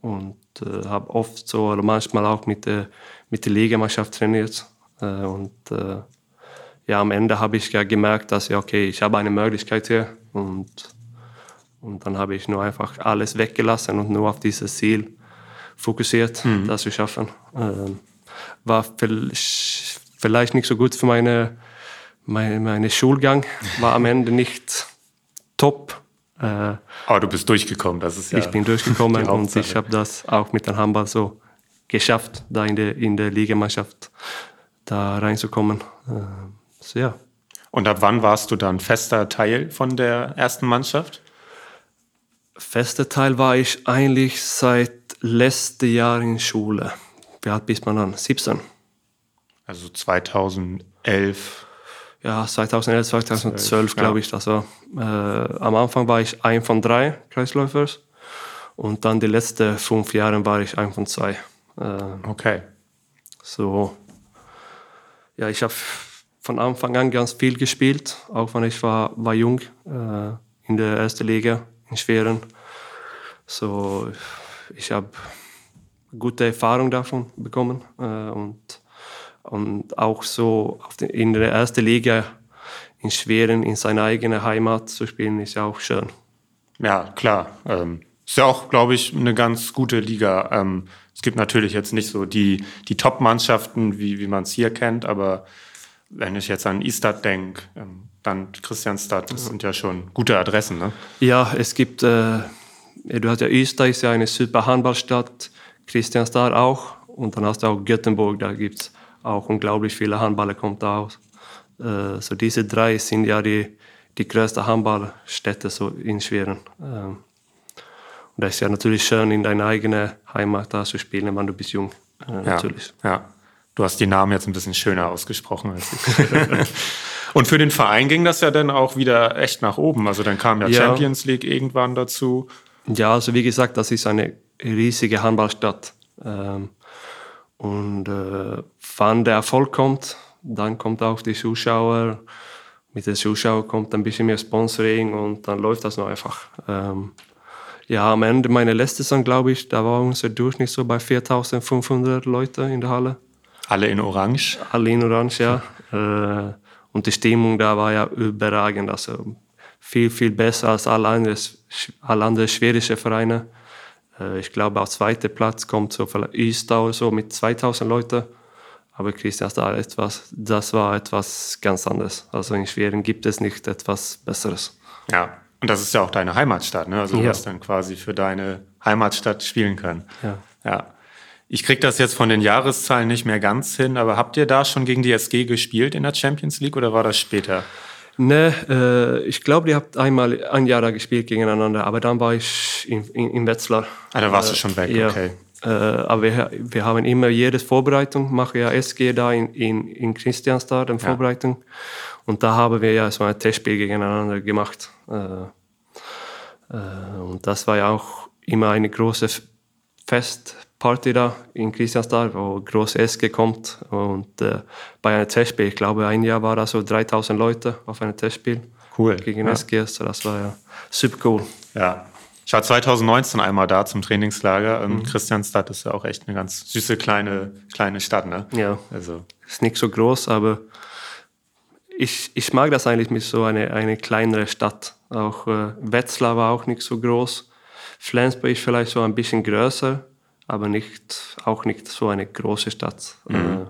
und äh, habe oft so oder manchmal auch mit der, mit der Ligamannschaft trainiert. Und ja, am Ende habe ich ja gemerkt, dass ja, okay, ich habe eine Möglichkeit hier und, und dann habe ich nur einfach alles weggelassen und nur auf dieses Ziel fokussiert, mhm. das zu schaffen. Ähm, war vielleicht nicht so gut für meine, meine, meine Schulgang, war am Ende nicht top. Äh, Aber du bist durchgekommen, das ist ja. Ich bin durchgekommen und ich habe das auch mit dem Handball so geschafft, da in der, in der Ligamannschaft da reinzukommen. Äh, so, ja. Und ab wann warst du dann fester Teil von der ersten Mannschaft? Fester Teil war ich eigentlich seit letztem Jahr in Schule. Wie alt bist man dann? 17. Also 2011. Ja, 2011, 2012 glaube ich. Also, äh, am Anfang war ich ein von drei Kreisläufers und dann die letzten fünf Jahre war ich ein von zwei. Äh, okay. So, ja, ich habe von Anfang an ganz viel gespielt, auch wenn ich war, war jung äh, in der ersten Liga in Schweren. So, ich habe gute Erfahrung davon bekommen äh, und, und auch so den, in der ersten Liga in Schweren in seiner eigenen Heimat zu spielen, ist ja auch schön. Ja, klar. Ähm, ist ja auch, glaube ich, eine ganz gute Liga. Ähm, es gibt natürlich jetzt nicht so die, die Top-Mannschaften, wie, wie man es hier kennt, aber wenn ich jetzt an Istad denke, ähm, dann Christianstadt, das sind ja schon gute Adressen, ne? Ja, es gibt, äh, du hast ja Istad, ist ja eine super Handballstadt, Christianstad auch und dann hast du auch Göteborg, da gibt es auch unglaublich viele Handballer kommt da aus. Äh, so diese drei sind ja die, die größten Handballstädte so in Schweren. Ähm, und das ist ja natürlich schön, in deiner eigenen Heimat da zu spielen, wenn du bist jung. Äh, ja, natürlich. Ja. Du hast die Namen jetzt ein bisschen schöner ausgesprochen als ich. Und für den Verein ging das ja dann auch wieder echt nach oben. Also dann kam ja, ja. Champions League irgendwann dazu. Ja, also wie gesagt, das ist eine riesige Handballstadt. Ähm, und äh, wann der Erfolg kommt, dann kommt auch die Zuschauer. Mit den Zuschauern kommt ein bisschen mehr Sponsoring und dann läuft das noch einfach. Ähm, ja, am Ende meiner letzte Saison, glaube ich, da war unser Durchschnitt so bei 4500 Leute in der Halle. Alle in Orange? Alle in Orange, ja. Äh, und die Stimmung da war ja überragend. Also viel, viel besser als alle anderen, alle anderen schwedischen Vereine. Äh, ich glaube, auf zweiten Platz kommt so vielleicht oder so mit 2000 Leuten. Aber Kristianstad, etwas, das war etwas ganz anderes. Also in Schweden gibt es nicht etwas Besseres. Ja, und das ist ja auch deine Heimatstadt, ne? Also du ja. hast dann quasi für deine Heimatstadt spielen können. Ja. ja. Ich kriege das jetzt von den Jahreszahlen nicht mehr ganz hin, aber habt ihr da schon gegen die SG gespielt in der Champions League oder war das später? Ne, äh, ich glaube, ihr habt einmal ein Jahr da gespielt gegeneinander, aber dann war ich in, in, in Wetzlar. Ah, da warst äh, du schon weg, ja. okay. Äh, aber wir, wir haben immer jede Vorbereitung, mache ja SG da in, in, in Christianstad, in Vorbereitung. Ja. Und da haben wir ja so ein Testspiel gegeneinander gemacht. Äh, äh, und das war ja auch immer eine große Fest Party da in Christiansdal, wo groß SG kommt. Und äh, bei einem Testspiel, ich glaube, ein Jahr war da so 3000 Leute auf einem Testspiel. Cool. Gegen ja. SG, so das war ja super cool. Ja. Ich war 2019 einmal da zum Trainingslager. Mhm. Christianstadt ist ja auch echt eine ganz süße kleine, kleine Stadt, ne? Ja. Also. Ist nicht so groß, aber ich, ich mag das eigentlich mit so einer eine kleinere Stadt. Auch äh, Wetzlar war auch nicht so groß. Flensburg ist vielleicht so ein bisschen größer, aber nicht, auch nicht so eine große Stadt. Mhm. Äh,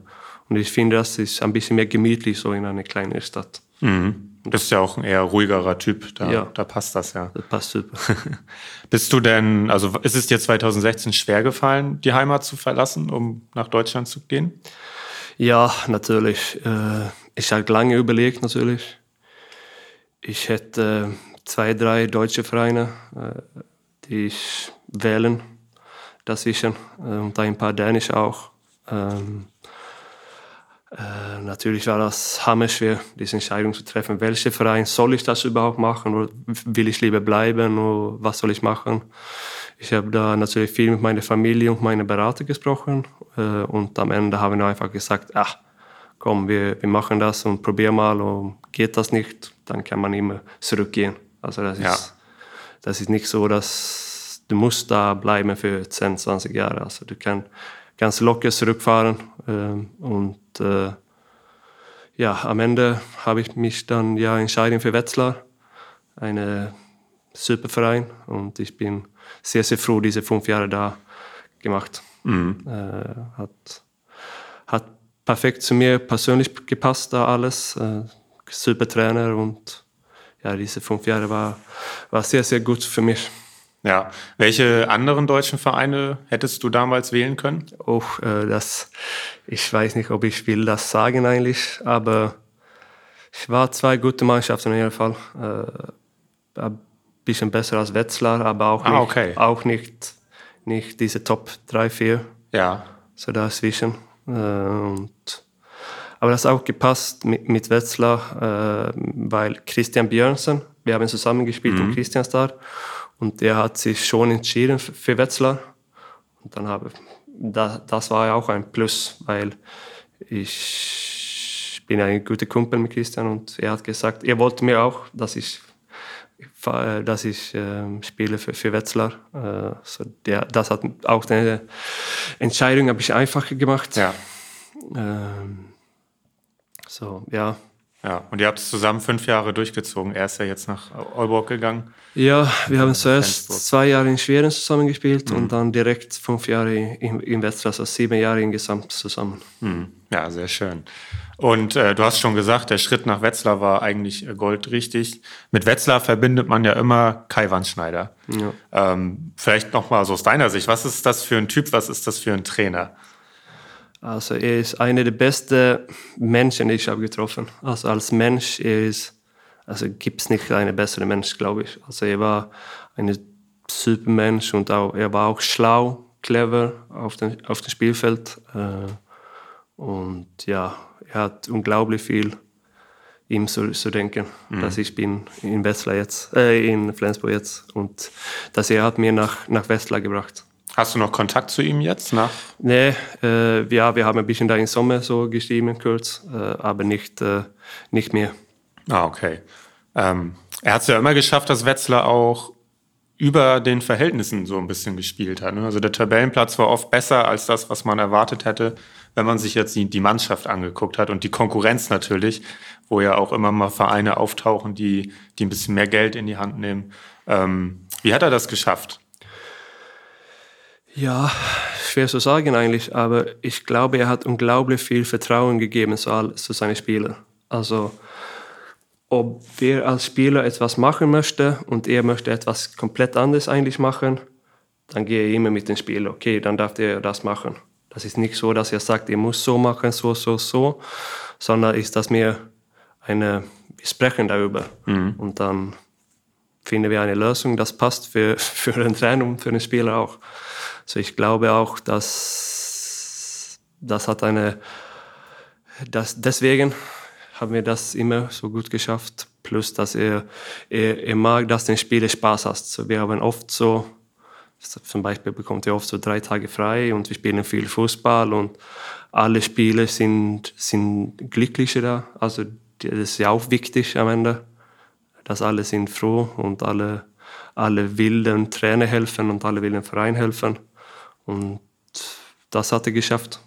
und ich finde, das ist ein bisschen mehr gemütlich so in einer kleinen Stadt. Mhm. Das ist ja auch ein eher ruhigerer Typ, da, ja. da passt das ja. Das passt super. Bist du denn, also ist es dir 2016 schwer gefallen, die Heimat zu verlassen, um nach Deutschland zu gehen? Ja, natürlich. Äh, ich habe lange überlegt, natürlich. Ich hätte zwei, drei deutsche Vereine, äh, die ich wählen dazwischen und ein paar dänische auch. Ähm, äh, natürlich war das hammerschwer, diese Entscheidung zu treffen. Welcher Verein soll ich das überhaupt machen? Oder will ich lieber bleiben? Oder was soll ich machen? Ich habe da natürlich viel mit meiner Familie und meinen Berater gesprochen. Äh, und am Ende haben wir einfach gesagt, ach, komm, wir, wir machen das und probieren mal. Und geht das nicht, dann kann man immer zurückgehen. Also das, ja. ist, das ist nicht so, dass du musst da bleiben für 10, 20 Jahre. Also du kannst ganz locker zurückfahren. Äh, und äh, ja, am Ende habe ich mich dann ja entschieden für Wetzlar, eine super Verein. Und ich bin sehr, sehr froh, diese fünf Jahre da gemacht. Mhm. Äh, hat, hat perfekt zu mir persönlich gepasst, da alles. Super Trainer und ja, diese fünf Jahre war, war sehr, sehr gut für mich. Ja, welche anderen deutschen Vereine hättest du damals wählen können? Oh, äh, das, ich weiß nicht, ob ich will das sagen eigentlich, aber es war zwei gute Mannschaften in jedem Fall. Äh, ein bisschen besser als Wetzlar, aber auch ah, nicht, okay. auch nicht, nicht diese Top 3, 4. Ja. So dazwischen. Äh, und, aber das hat auch gepasst mit, mit Wetzlar, äh, weil Christian Björnsen, wir haben zusammen gespielt mhm. im Christianstar. Und der hat sich schon entschieden für Wetzlar. Und dann habe das, das war ja auch ein Plus, weil ich bin ein guter Kumpel mit Christian und er hat gesagt, er wollte mir auch, dass ich dass ich äh, spiele für, für Wetzlar. Äh, so der, das hat auch eine Entscheidung ein bisschen einfacher gemacht. Ja. Ähm, so, ja. Ja, und ihr habt es zusammen fünf Jahre durchgezogen. Er ist ja jetzt nach Aalborg gegangen. Ja, wir haben zuerst zwei Jahre in Schweden zusammengespielt mhm. und dann direkt fünf Jahre in, in Wetzlar, also sieben Jahre insgesamt zusammen. Mhm. Ja, sehr schön. Und äh, du hast schon gesagt, der Schritt nach Wetzlar war eigentlich äh, goldrichtig. Mit Wetzlar verbindet man ja immer Kai Wandschneider. Ja. Ähm, vielleicht nochmal so aus deiner Sicht, was ist das für ein Typ, was ist das für ein Trainer? Also er ist einer der besten Menschen, die ich habe getroffen. Also als Mensch, ist, also gibt es nicht einen besseren Mensch, glaube ich. Also er war ein super Mensch und auch, er war auch schlau, clever auf dem, auf dem Spielfeld. Äh, und ja, er hat unglaublich viel ihm zu, zu denken, mhm. dass ich bin in Wetzlar jetzt, äh, in Flensburg jetzt und dass er hat mir nach, nach Wetzlar gebracht. Hast du noch Kontakt zu ihm jetzt nach? Nee, äh, ja, wir haben ein bisschen da im Sommer so geschrieben, kurz, äh, aber nicht, äh, nicht mehr. Ah, okay. Ähm, er hat es ja immer geschafft, dass Wetzlar auch über den Verhältnissen so ein bisschen gespielt hat. Ne? Also der Tabellenplatz war oft besser als das, was man erwartet hätte, wenn man sich jetzt die, die Mannschaft angeguckt hat und die Konkurrenz natürlich, wo ja auch immer mal Vereine auftauchen, die, die ein bisschen mehr Geld in die Hand nehmen. Ähm, wie hat er das geschafft? Ja, schwer zu sagen eigentlich, aber ich glaube, er hat unglaublich viel Vertrauen gegeben zu, zu seinen Spielern. Also, ob wir als Spieler etwas machen möchte und er möchte etwas komplett anderes eigentlich machen, dann gehe ich immer mit dem Spieler, okay, dann darf er das machen. Das ist nicht so, dass er sagt, er muss so machen, so, so, so, sondern ist das mehr eine, wir sprechen darüber mhm. und dann finden wir eine Lösung, das passt für, für den Trainer und für den Spieler auch. So ich glaube auch, dass das hat eine, das, deswegen haben wir das immer so gut geschafft. Plus, dass er, er, er mag, dass den Spieler Spaß hat. So, wir haben oft so, zum Beispiel bekommt er oft so drei Tage frei und wir spielen viel Fußball und alle Spieler sind, sind glücklicher da. Also das ist ja auch wichtig am Ende, dass alle sind froh und alle alle wilden Trainer helfen und alle wilden Verein helfen. Und das hat er geschafft.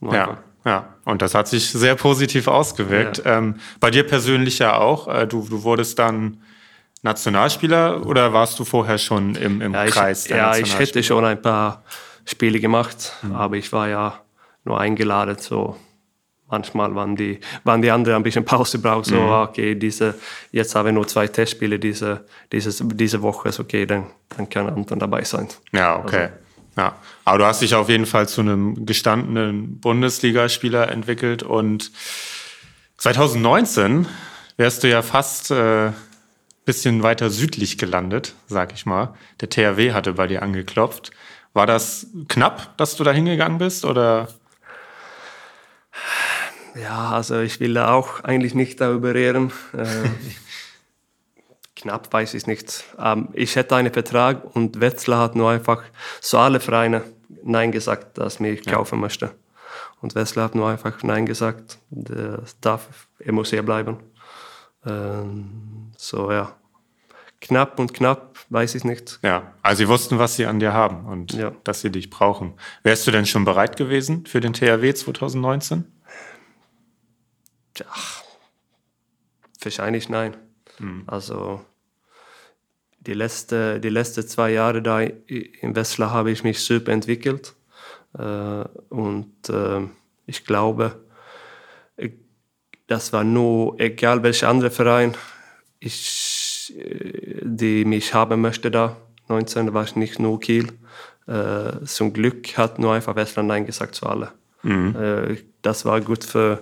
Ja, ja, und das hat sich sehr positiv ausgewirkt. Ja. Ähm, bei dir persönlich ja auch. Äh, du, du wurdest dann Nationalspieler oder warst du vorher schon im, im ja, Kreis ich, Ja, ich hätte schon ein paar Spiele gemacht, mhm. aber ich war ja nur eingeladen. So manchmal waren die, waren die anderen ein bisschen Pause brauchen. So, mhm. okay, diese, jetzt haben wir nur zwei Testspiele diese, diese, diese Woche. Ist okay, dann, dann kann Anton dabei sein. Ja, okay. Also, ja, aber du hast dich auf jeden Fall zu einem gestandenen Bundesligaspieler entwickelt und 2019 wärst du ja fast äh, bisschen weiter südlich gelandet, sag ich mal. Der THW hatte bei dir angeklopft. War das knapp, dass du da hingegangen bist oder? Ja, also ich will da auch eigentlich nicht darüber reden. Knapp weiß ich nicht. Ähm, ich hätte einen Vertrag und Wetzlar hat nur einfach so alle Vereine Nein gesagt, dass mich ja. kaufen möchte. Und Wetzlar hat nur einfach Nein gesagt. Das darf, er muss hier bleiben. Ähm, so ja, knapp und knapp, weiß ich nicht. Ja, also sie wussten, was sie an dir haben und ja. dass sie dich brauchen. Wärst du denn schon bereit gewesen für den THW 2019? Ja, wahrscheinlich nein. Hm. Also die letzten die letzte zwei Jahre da in Wessler habe ich mich super entwickelt. Äh, und äh, ich glaube, das war nur, egal welcher andere Verein, ich, die mich haben möchte da, 19, war ich nicht nur Kiel. Äh, zum Glück hat nur einfach Wessler Nein gesagt zu allen. Mhm. das war gut für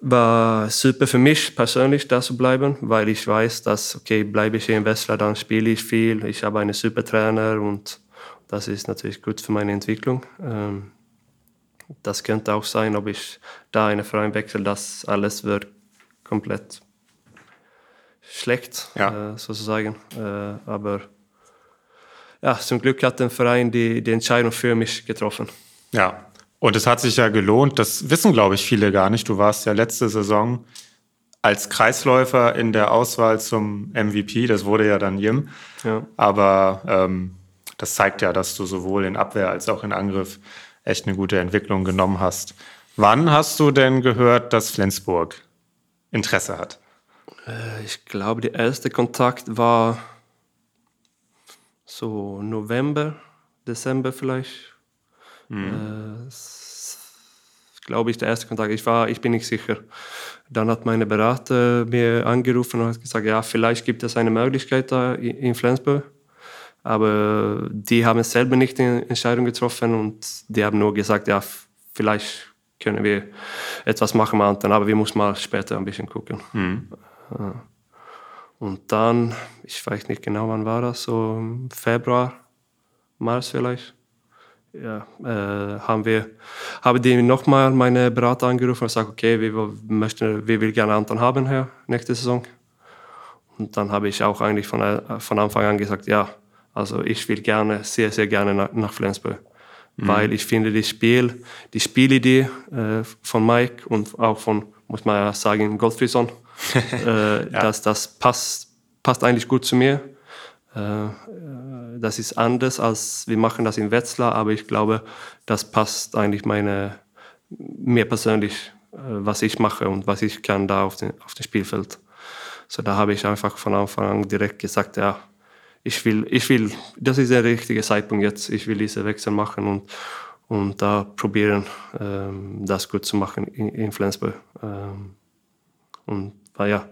war super für mich persönlich, da zu bleiben, weil ich weiß, dass, okay, bleibe ich hier in Westler, dann spiele ich viel. Ich habe einen super Trainer und das ist natürlich gut für meine Entwicklung. Ähm, das könnte auch sein, ob ich da einen Verein wechsle, dass alles wird komplett schlecht, ja. äh, sozusagen. Äh, aber ja, zum Glück hat der Verein die, die Entscheidung für mich getroffen. Ja, und es hat sich ja gelohnt, das wissen, glaube ich, viele gar nicht. Du warst ja letzte Saison als Kreisläufer in der Auswahl zum MVP. Das wurde ja dann Jim. Ja. Aber ähm, das zeigt ja, dass du sowohl in Abwehr als auch in Angriff echt eine gute Entwicklung genommen hast. Wann hast du denn gehört, dass Flensburg Interesse hat? Äh, ich glaube, der erste Kontakt war so November, Dezember vielleicht. Mhm. Äh, glaube ich, der erste Kontakt. Ich, war, ich bin nicht sicher. Dann hat meine Berater mir angerufen und hat gesagt, ja, vielleicht gibt es eine Möglichkeit da in Flensburg. Aber die haben selber nicht die Entscheidung getroffen und die haben nur gesagt, ja, vielleicht können wir etwas machen, aber wir müssen mal später ein bisschen gucken. Mhm. Und dann, ich weiß nicht genau, wann war das, so Februar, März vielleicht ja, äh, haben wir haben die nochmal meine Berater angerufen und gesagt, okay, wir möchten, wir will gerne Anton haben hier nächste Saison. Und dann habe ich auch eigentlich von, äh, von Anfang an gesagt, ja, also ich will gerne, sehr, sehr gerne nach, nach Flensburg. Mhm. Weil ich finde, das Spiel, die Spielidee äh, von Mike und auch von, muss man ja sagen, Gottfriedson, äh, ja. dass das passt, passt eigentlich gut zu mir. Äh, das ist anders als wir machen das in Wetzlar, aber ich glaube, das passt eigentlich meine, mir persönlich, äh, was ich mache und was ich kann da auf, den, auf dem Spielfeld. So, da habe ich einfach von Anfang an direkt gesagt, ja, ich will, ich will, das ist der richtige Zeitpunkt jetzt, ich will diese Wechsel machen und, und da probieren, ähm, das gut zu machen in, Flensburg. Ähm, und ja,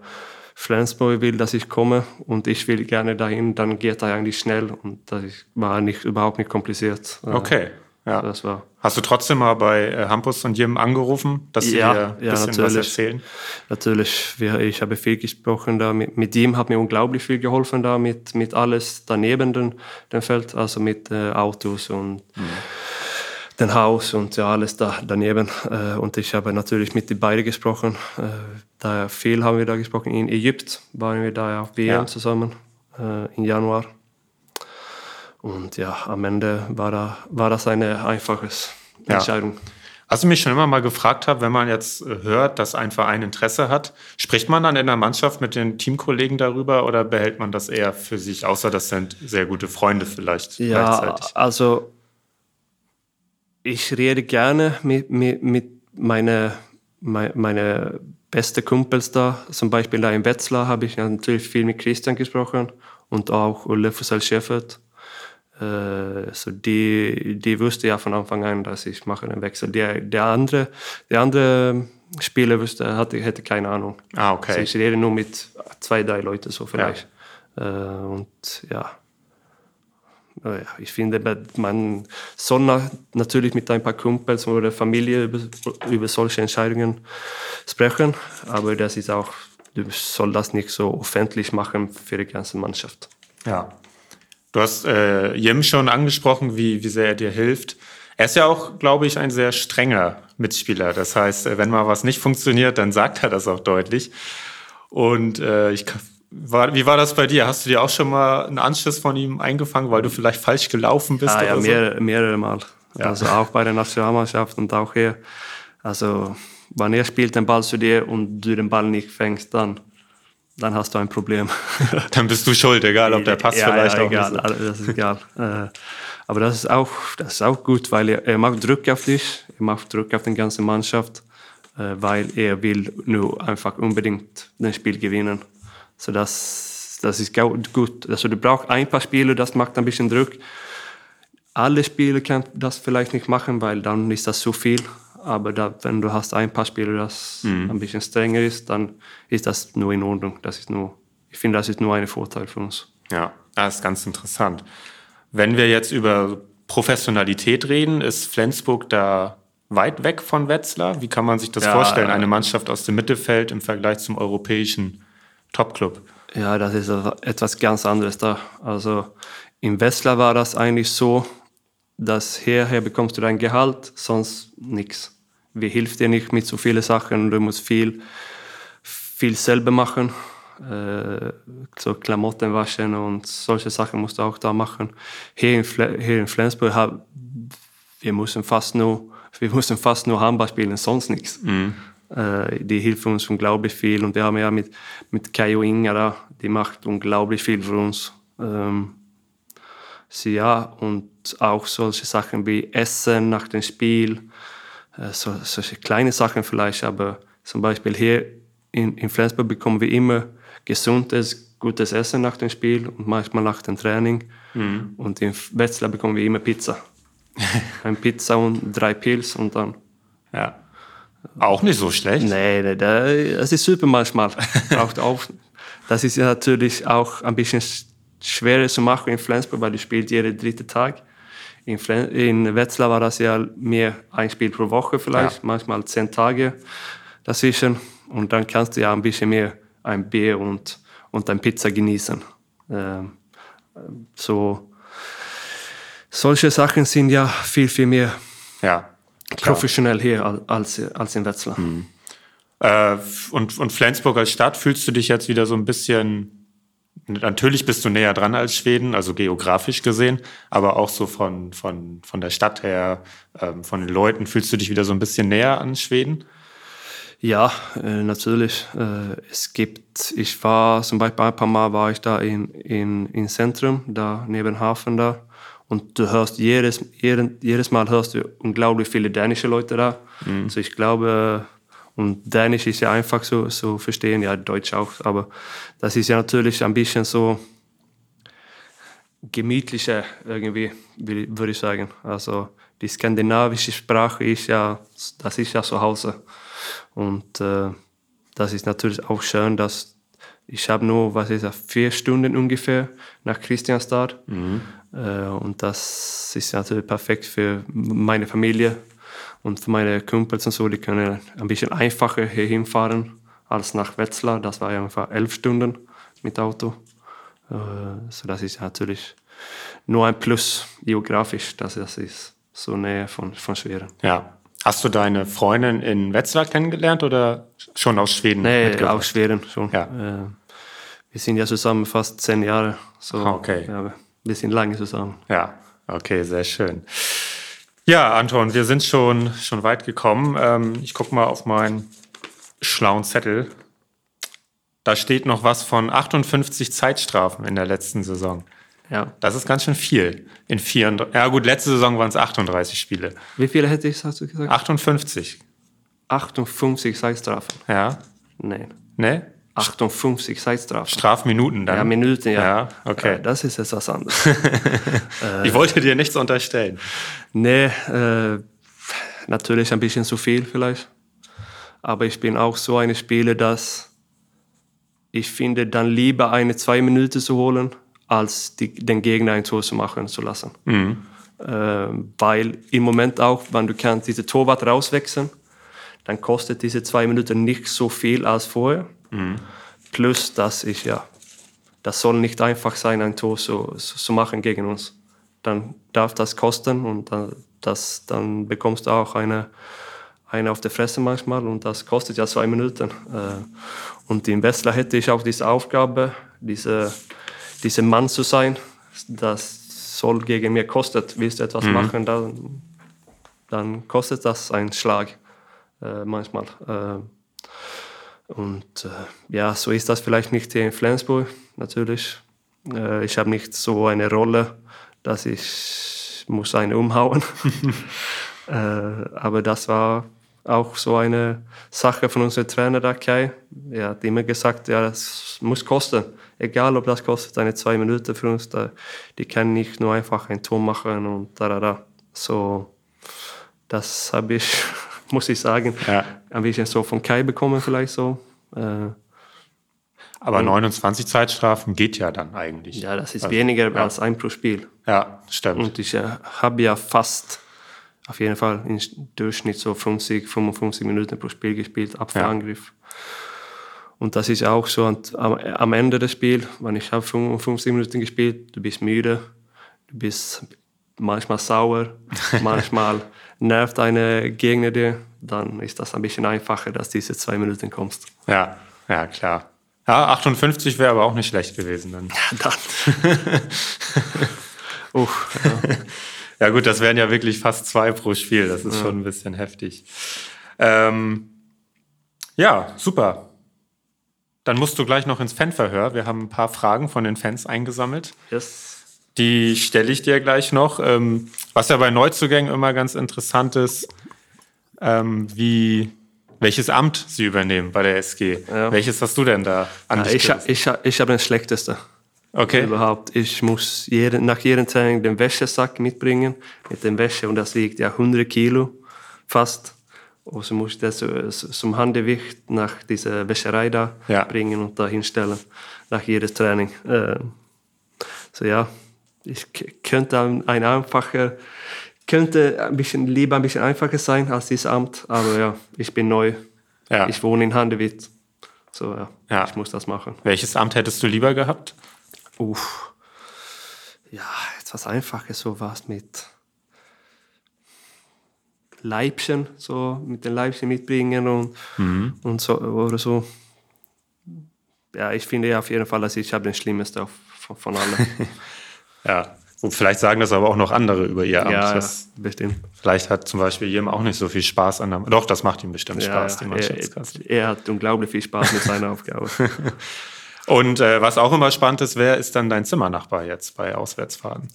Flensburg will, dass ich komme und ich will gerne dahin, dann geht er eigentlich schnell und das war nicht, überhaupt nicht kompliziert. Okay. Ja. Das war. Hast du trotzdem mal bei äh, Hampus und Jim angerufen, dass sie ja, dir ein bisschen ja, was erzählen? Natürlich. Ich habe viel gesprochen da. Mit, mit ihm hat mir unglaublich viel geholfen da, mit, mit alles daneben dem, dem Feld, also mit äh, Autos und mhm den Haus und ja, alles da daneben. Äh, und ich habe natürlich mit den beiden gesprochen. Äh, da viel haben wir da gesprochen. In Ägypten waren wir da auf WM ja. zusammen äh, im Januar. Und ja, am Ende war, da, war das eine einfache Entscheidung. Ja. Was ich mich schon immer mal gefragt habe, wenn man jetzt äh, hört, dass ein Verein Interesse hat, spricht man dann in der Mannschaft mit den Teamkollegen darüber oder behält man das eher für sich, außer das sind sehr gute Freunde vielleicht ja, gleichzeitig? Also ich rede gerne mit, mit, mit meinen meine, meine beste Kumpels da. Zum Beispiel da in Wetzlar habe ich natürlich viel mit Christian gesprochen und auch Ulle Fussell-Schäffert. Äh, so die, die wusste ja von Anfang an, dass ich mache einen Wechsel. Der, der andere, der andere Spieler wusste, hatte, hätte keine Ahnung. Ah, okay. Also ich rede nur mit zwei, drei Leuten so vielleicht. Ja. Äh, und ja. Ich finde, man soll natürlich mit ein paar Kumpels oder Familie über, über solche Entscheidungen sprechen, aber das ist auch, du soll das nicht so öffentlich machen für die ganze Mannschaft. Ja, Du hast äh, Jem schon angesprochen, wie, wie sehr er dir hilft. Er ist ja auch, glaube ich, ein sehr strenger Mitspieler. Das heißt, äh, wenn mal was nicht funktioniert, dann sagt er das auch deutlich. Und äh, ich, war, wie war das bei dir? Hast du dir auch schon mal einen Anschluss von ihm eingefangen, weil du vielleicht falsch gelaufen bist? Ah, ja, so? mehrere Mal. Ja. Also auch bei der Nationalmannschaft und auch hier. Also, wenn er spielt den Ball zu dir und du den Ball nicht fängst, dann dann hast du ein Problem. dann bist du schuld, egal ob der Pass ja, vielleicht ja, auch egal, ist. Das ist egal. Äh, aber das ist auch, das ist auch gut, weil er, er macht Druck auf dich, er macht Druck auf die ganze Mannschaft, äh, weil er will nur einfach unbedingt das Spiel gewinnen. So das, das ist gut. Also du brauchst ein paar Spiele, das macht ein bisschen Druck. Alle Spieler können das vielleicht nicht machen, weil dann ist das zu viel. Aber da, wenn du hast ein paar Spiele, das mhm. ein bisschen strenger ist, dann ist das nur in Ordnung. Das ist nur, ich finde, das ist nur ein Vorteil für uns. Ja, das ist ganz interessant. Wenn wir jetzt über Professionalität reden, ist Flensburg da weit weg von Wetzlar? Wie kann man sich das ja, vorstellen, eine Mannschaft aus dem Mittelfeld im Vergleich zum europäischen Topclub? Ja, das ist etwas ganz anderes da. Also in Wetzlar war das eigentlich so, dass hierher bekommst du dein Gehalt, sonst nichts wir hilft dir nicht mit so vielen Sachen. Du musst viel, viel selber machen. Äh, so Klamotten waschen und solche Sachen musst du auch da machen. Hier in, Fle hier in Flensburg haben wir mussten fast nur wir mussten fast nur Handball spielen, sonst nichts. Mhm. Äh, die hilft uns unglaublich viel und wir haben ja mit mit Kajo Inga da, die macht unglaublich viel für uns. Ähm, sie, ja und auch solche Sachen wie Essen nach dem Spiel äh, so, solche kleine Sachen vielleicht, aber zum Beispiel hier in, in Flensburg bekommen wir immer gesundes, gutes Essen nach dem Spiel und manchmal nach dem Training. Mhm. Und in Wetzlar bekommen wir immer Pizza. Ein Pizza und drei Pilz und dann. Ja. Auch nicht so schlecht. Nee, nee das ist super manchmal. Braucht auch, das ist ja natürlich auch ein bisschen schwerer zu machen in Flensburg, weil du spielst jeden dritten Tag. In, in Wetzlar war das ja mehr ein Spiel pro Woche vielleicht, ja. manchmal zehn Tage dazwischen. Und dann kannst du ja ein bisschen mehr ein Bier und, und ein Pizza genießen. Ähm, so, solche Sachen sind ja viel, viel mehr ja, professionell hier als, als in Wetzlar. Mhm. Äh, und, und Flensburg als Stadt, fühlst du dich jetzt wieder so ein bisschen Natürlich bist du näher dran als Schweden, also geografisch gesehen, aber auch so von, von, von der Stadt her, ähm, von den Leuten, fühlst du dich wieder so ein bisschen näher an Schweden? Ja, äh, natürlich. Äh, es gibt, ich war zum Beispiel ein paar Mal war ich da in, in, in Zentrum, da neben Hafen da. Und du hörst jedes, jedes Mal hörst du unglaublich viele dänische Leute da. Mhm. Also ich glaube, und Dänisch ist ja einfach so, so verstehen, ja, Deutsch auch, aber das ist ja natürlich ein bisschen so gemütlicher irgendwie, würde ich sagen. Also die skandinavische Sprache ist ja, das ist ja zu Hause. Und äh, das ist natürlich auch schön, dass ich habe nur, was ist das, vier Stunden ungefähr nach Christianstad. Mhm. Äh, und das ist natürlich perfekt für meine Familie, und für meine Kumpels und so, die können ein bisschen einfacher hier hinfahren als nach Wetzlar. Das war ja ungefähr elf Stunden mit Auto. Äh, so das ist natürlich nur ein Plus geografisch, dass das ist so näher von, von Schweden. Ja. Hast du deine Freundin in Wetzlar kennengelernt oder schon aus Schweden? Nee, aus Schweden schon. Ja. Äh, wir sind ja zusammen fast zehn Jahre. So, ah, okay. Ja, wir sind lange zusammen. Ja, okay, sehr schön. Ja, Anton, wir sind schon, schon weit gekommen. Ähm, ich gucke mal auf meinen schlauen Zettel. Da steht noch was von 58 Zeitstrafen in der letzten Saison. Ja. Das ist ganz schön viel. In 34, ja gut, letzte Saison waren es 38 Spiele. Wie viele hätte ich, hast du gesagt? 58. 58 Zeitstrafen. Ja. Nein. Ne? 58 Zeitstrafen. Strafminuten dann. Ja, Minuten, ja. Ja, okay. Ja, das ist etwas anderes. ich wollte dir nichts unterstellen. nee, äh, natürlich ein bisschen zu viel vielleicht. Aber ich bin auch so eine Spieler, dass ich finde, dann lieber eine zwei Minuten zu holen, als die, den Gegner ein Tor zu machen zu lassen. Äh, weil im Moment auch, wenn du kannst diese Torwart rauswechseln, dann kostet diese zwei Minuten nicht so viel als vorher. Plus, dass ich, ja, das soll nicht einfach sein, ein Tor zu, zu, machen gegen uns. Dann darf das kosten und dann, das, dann bekommst du auch eine, eine auf der Fresse manchmal und das kostet ja zwei Minuten. Äh, Und in Westler hätte ich auch diese Aufgabe, diese, dieser Mann zu sein, das soll gegen mir kostet. Willst du etwas machen, dann, dann kostet das einen Schlag äh, manchmal. Äh, und äh, ja, so ist das vielleicht nicht hier in Flensburg, natürlich. Ich habe nicht so eine Rolle, dass ich muss einen umhauen. aber das war auch so eine Sache von unserem Trainer, der Kai. Er hat immer gesagt, ja, das muss kosten. Egal, ob das kostet eine zwei Minuten für uns, da, die können nicht nur einfach ein Tor machen und da, da, da. So, das habe ich, muss ich sagen, Ja. ein bisschen so von Kai bekommen vielleicht so. Äh, Aber 29 Zeitstrafen geht ja dann eigentlich. ja, das ist weniger ja. als ein pro Spiel. Ja, stimmt. Und ich äh, habe ja fast auf jeden Fall im Durchschnitt so 50, 55 Minuten pro Spiel gespielt, Abwehrangriff. Und das ist auch so an- am, am Ende des Spiels, wenn ich habe 55 Minuten gespielt, du bist müde, du bist manchmal sauer, manchmal nervt eine Gegner dir, dann ist das ein bisschen einfacher, dass diese zwei Minuten kommst. Ja, ja, klar. Ja, 58 wäre aber auch nicht schlecht gewesen dann. Dann. Uff, ja. Ja gut, das wären ja wirklich fast zwei pro Spiel. Das ist schon ein bisschen heftig. Ähm, ja, super. Dann musst du gleich noch ins Fanverhör. Wir haben ein paar Fragen von den Fans eingesammelt. Yes. Die stelle ich dir gleich noch. Ähm, was ja bei Neuzugängen immer ganz interessant ist, ähm, wie, welches Amt sie übernehmen bei der SG. Ja. Welches hast du denn da an Ja, ich, ich, ich habe den schlechtesten. Okay. Überhaupt. Ich muss jeden, nach jedem Training den Wäschesack mitbringen mit dem Wäsche und das wiegt ja 100 Kilo fast. Und so muss ich das so- zum Handgewicht nach dieser Wäscherei da Ja. bringen und da hinstellen nach jedem Training. Ähm, so ja, ich könnte ein ein einfacher, könnte ein bisschen lieber ein bisschen einfacher sein als dieses Amt, aber ja, ich bin neu. Ja. Ich wohne in Handewitt. So ja, Ja. ich muss das machen. Welches Amt hättest du lieber gehabt? Uff. Ja, etwas Einfaches, so was mit Leibchen, so mit den Leibchen mitbringen und, und so oder so. Ja, ich finde ja auf jeden Fall, dass ich habe den Schlimmsten von, von allen. Ja. Und vielleicht sagen das aber auch noch andere über ihr Amt. ja, ja, Das, bestimmt. vielleicht hat zum Beispiel Jem auch nicht so viel Spaß an der. Doch, das macht ihm bestimmt Ja, Spaß, die ja, Mannschaftskasse. er, er hat unglaublich viel Spaß mit seiner Aufgabe. Und äh, was auch immer spannend ist, wer ist dann dein Zimmernachbar jetzt bei Auswärtsfahrten?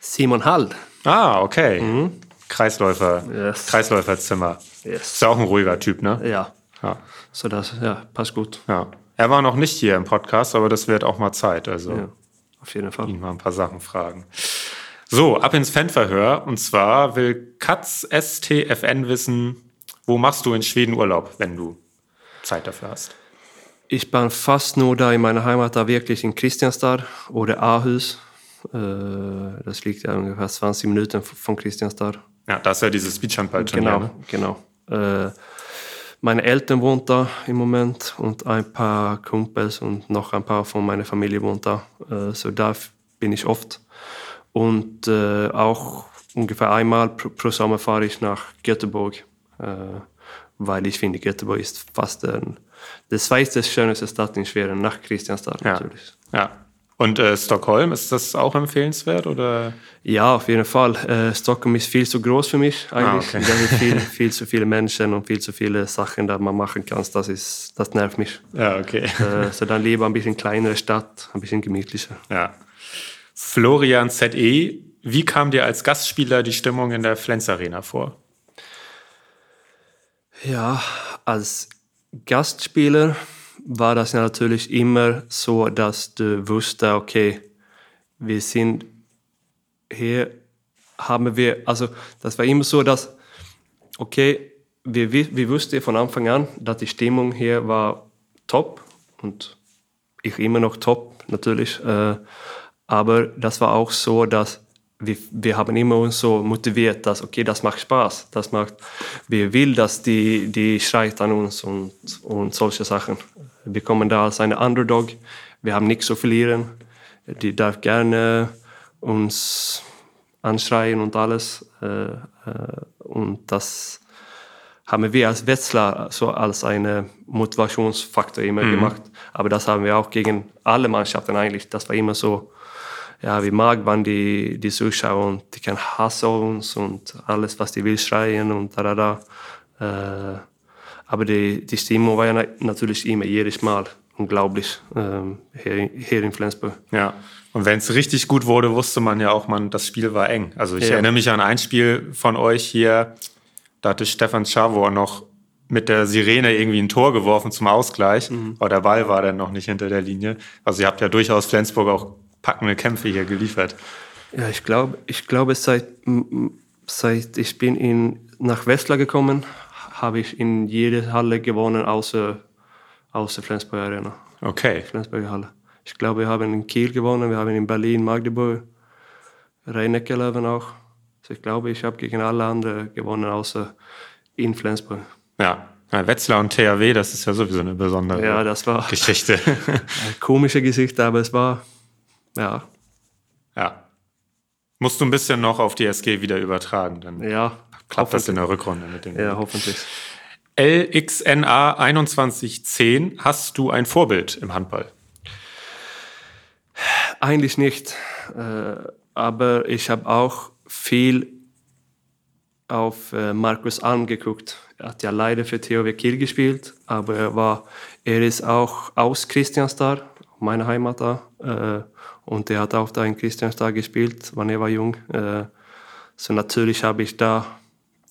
Simon Hall. Ah, okay. Kreisläufer, Mhm. Yes. Kreisläuferzimmer. Yes. Ist ja auch ein ruhiger Typ, ne? Ja, Ja. so das, ja, passt gut. ja. Er war noch nicht hier im Podcast, aber das wird auch mal Zeit. Also Ja, auf jeden Fall. ihn mal ein paar Sachen fragen. So, ab ins Fanverhör. Und zwar will Katz STFN wissen, wo machst du in Schweden Urlaub, wenn du Zeit dafür hast? Ich bin fast nur da in meiner Heimat, da wirklich in Kristianstad oder Aarhus. Äh, das liegt ja ungefähr 20 Minuten von Kristianstad. Ja, da ist ja dieses Beachhandball-Turnier. Genau, Ne? genau. Meine Eltern wohnen da im Moment und ein paar Kumpels und noch ein paar von meiner Familie wohnen da. Äh, so da bin ich oft. Und äh, auch ungefähr einmal pro, Sommer fahre ich nach Göteborg, äh, weil ich finde, Göteborg ist fast die zweite schönste Stadt in Schweden, nach Kristianstad Ja. natürlich. ja. Und äh, Stockholm, ist das auch empfehlenswert oder? Ja, auf jeden Fall. Äh, Stockholm ist viel zu groß für mich eigentlich. Ah, okay. Da sind viel, viel zu viele Menschen und viel zu viele Sachen, die man machen kann. Das, ist, das nervt mich. Ja, okay. Äh, so dann lieber ein bisschen kleinere Stadt, ein bisschen gemütlicher. Ja. Florian ZE, wie kam dir als Gastspieler die Stimmung in der Flens Arena vor? Ja, als Gastspieler war das ja natürlich immer so, dass du wusstest, okay, wir sind hier, haben wir, also das war immer so, dass, okay, wir, wir wussten von Anfang an, dass die Stimmung hier war top und ich immer noch top natürlich, äh, aber das war auch so, dass wir, wir haben immer uns so motiviert, dass okay, das macht Spaß, das macht, wir will, dass die, die schreit an uns und, und solche Sachen. Wir kommen da als eine Underdog, wir haben nichts zu verlieren, die darf gerne uns anschreien und alles äh, äh, und das haben wir als Wetzlar so als einen Motivationsfaktor immer Mhm. gemacht. Aber das haben wir auch gegen alle Mannschaften eigentlich. Das war immer so, ja, wie mag man die, die Zuschauer und die können hassen uns und alles, was die will, schreien und da, da, da. Äh, aber die, die Stimmung war ja na- natürlich immer jedes Mal unglaublich ähm, hier, hier in Flensburg. Ja. Und wenn es richtig gut wurde, wusste man ja auch, man, das Spiel war eng. Also ich Ja. erinnere mich an ein Spiel von euch hier, da hatte Stefan Schawor noch mit der Sirene irgendwie ein Tor geworfen zum Ausgleich, aber der Ball war dann noch nicht hinter der Linie. Also ihr habt ja durchaus Flensburg auch packende Kämpfe hier geliefert. Ja, ich glaube, ich glaube seit, seit ich bin in, nach Wetzlar gekommen, habe ich in jede Halle gewonnen, außer, außer Flensburg Arena. Okay. Flensburger Halle. Ich glaube, wir haben in Kiel gewonnen, wir haben in Berlin, Magdeburg, Rhein-Neckar-Löwen auch. Also ich glaube, ich habe gegen alle anderen gewonnen, außer in Flensburg. Ja. ja. Wetzlar und THW, das ist ja sowieso eine besondere Ja, das war Geschichte. ein komisches Gesicht, aber es war, ja, ja. Musst du ein bisschen noch auf die SG wieder übertragen, dann ja, klappt das in der Rückrunde mit dem. ja, hoffentlich. LXNA 2110, hast du ein Vorbild im Handball? Eigentlich nicht. Äh, aber ich habe auch viel auf äh, Markus Alm geguckt. Er hat ja leider für THW Kiel gespielt, aber er, war, er ist auch aus Christiansstad, meine Heimat da. Und er hat auch da in Christiansstad gespielt, wann er war jung. Äh, so natürlich habe ich da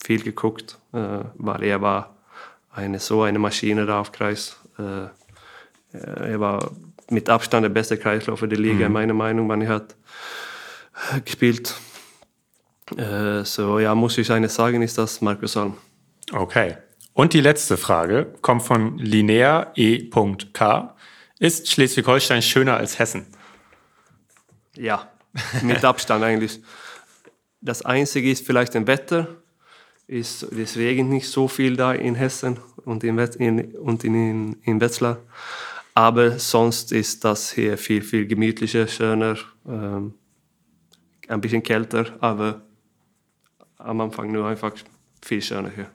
viel geguckt, äh, weil er war eine, so eine Maschine da auf Kreis. Äh, er war mit Abstand der beste Kreisläufer der Liga, meiner Meinung nach. Er hat gespielt. So, ja, muss ich eine sagen, ist das Markus Alm. Okay. Und die letzte Frage kommt von Linnea E.K. Ist Schleswig-Holstein schöner als Hessen? Ja, mit Abstand eigentlich. Das Einzige ist vielleicht ein Wetter. Ist, es regnet nicht so viel da in Hessen und in, in, und in, in Wetzlar. Aber sonst ist das hier viel, viel gemütlicher, schöner, ähm, ein bisschen kälter, aber am Anfang nur einfach viel schöner hier.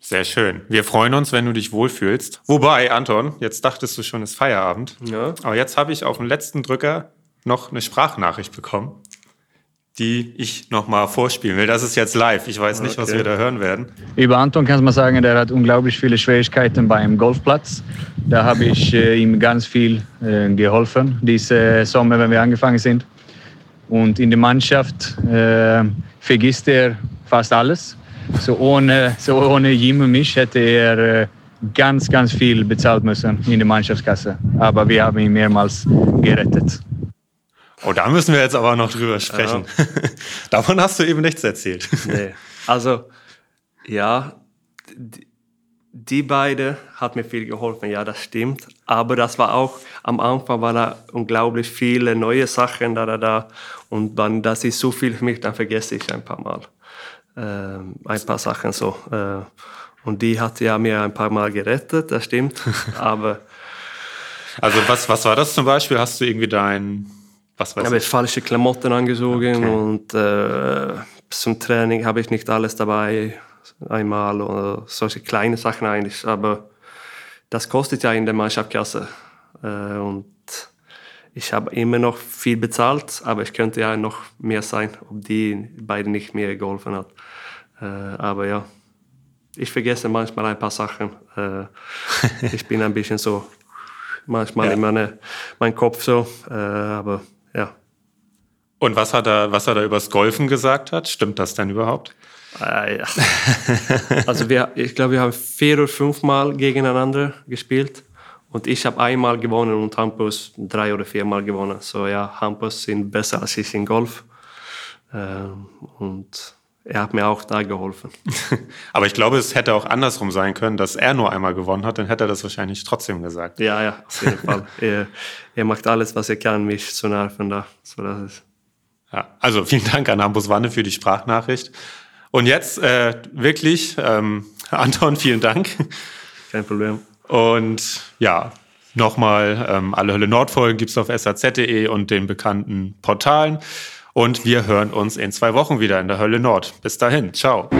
Sehr schön. Wir freuen uns, wenn du dich wohlfühlst. Wobei, Anton, jetzt dachtest du schon, es ist Feierabend. Ja. Aber jetzt habe ich auf dem letzten Drücker noch eine Sprachnachricht bekommen, die ich nochmal vorspielen will. Das ist jetzt live. Ich weiß nicht, was Okay. wir da hören werden. Über Anton kann man sagen, der hat unglaublich viele Schwierigkeiten beim Golfplatz. Da habe ich äh, ihm ganz viel äh, geholfen, diese Sommer, wenn wir angefangen sind. Und in der Mannschaft äh, vergisst er fast alles. So ohne, so ohne Jim und mich hätte er äh, ganz, ganz viel bezahlt müssen in der Mannschaftskasse. Aber wir haben ihn mehrmals gerettet. Oh, da müssen wir jetzt aber noch drüber sprechen. Davon hast du eben nichts erzählt. Nee. Also, ja, die, die beide hat mir viel geholfen, ja, das stimmt. Aber das war auch, am Anfang war da unglaublich viele neue Sachen da, da, da. Und dann, das ist so viel für mich, dann vergesse ich ein paar Mal. Ähm, ein paar Sachen so. Äh, und die hat ja mir ein paar Mal gerettet, das stimmt. Aber Also was, was war das zum Beispiel? Hast du irgendwie dein, was weiß Ich habe falsche Klamotten angezogen Okay. und äh, zum Training habe ich nicht alles dabei einmal oder solche kleine Sachen eigentlich. Aber das kostet ja in der Mannschaftskasse. Äh, und ich habe immer noch viel bezahlt, aber ich könnte ja noch mehr sein, ob die beiden nicht mehr geholfen hat. Äh, aber ja, ich vergesse manchmal ein paar Sachen. Äh, ich bin ein bisschen so, manchmal ja. in meine, mein Kopf so, äh, aber ja. Und was hat er, was er da übers Golfen gesagt hat? Stimmt das denn überhaupt? Äh, ja. also wir, ich glaube, wir haben vier oder fünf Mal gegeneinander gespielt. Und ich habe einmal gewonnen und Hampus drei oder viermal gewonnen. So ja, Hampus sind besser als ich in Golf. Ähm, und er hat mir auch da geholfen. Aber ich glaube, es hätte auch andersrum sein können, dass er nur einmal gewonnen hat, dann hätte er das wahrscheinlich trotzdem gesagt. Ja, ja, auf jeden Fall. er, er, macht alles, was er kann, mich zu nerven da. So, das ist. Ja, also vielen Dank an Hampus Wanne für die Sprachnachricht. Und jetzt äh, wirklich, ähm, Anton, vielen Dank. Kein Problem. Und ja, nochmal, ähm, alle Hölle Nord-Folgen gibt es auf saz.de und den bekannten Portalen. Und wir hören uns in zwei Wochen wieder in der Hölle Nord. Bis dahin, ciao.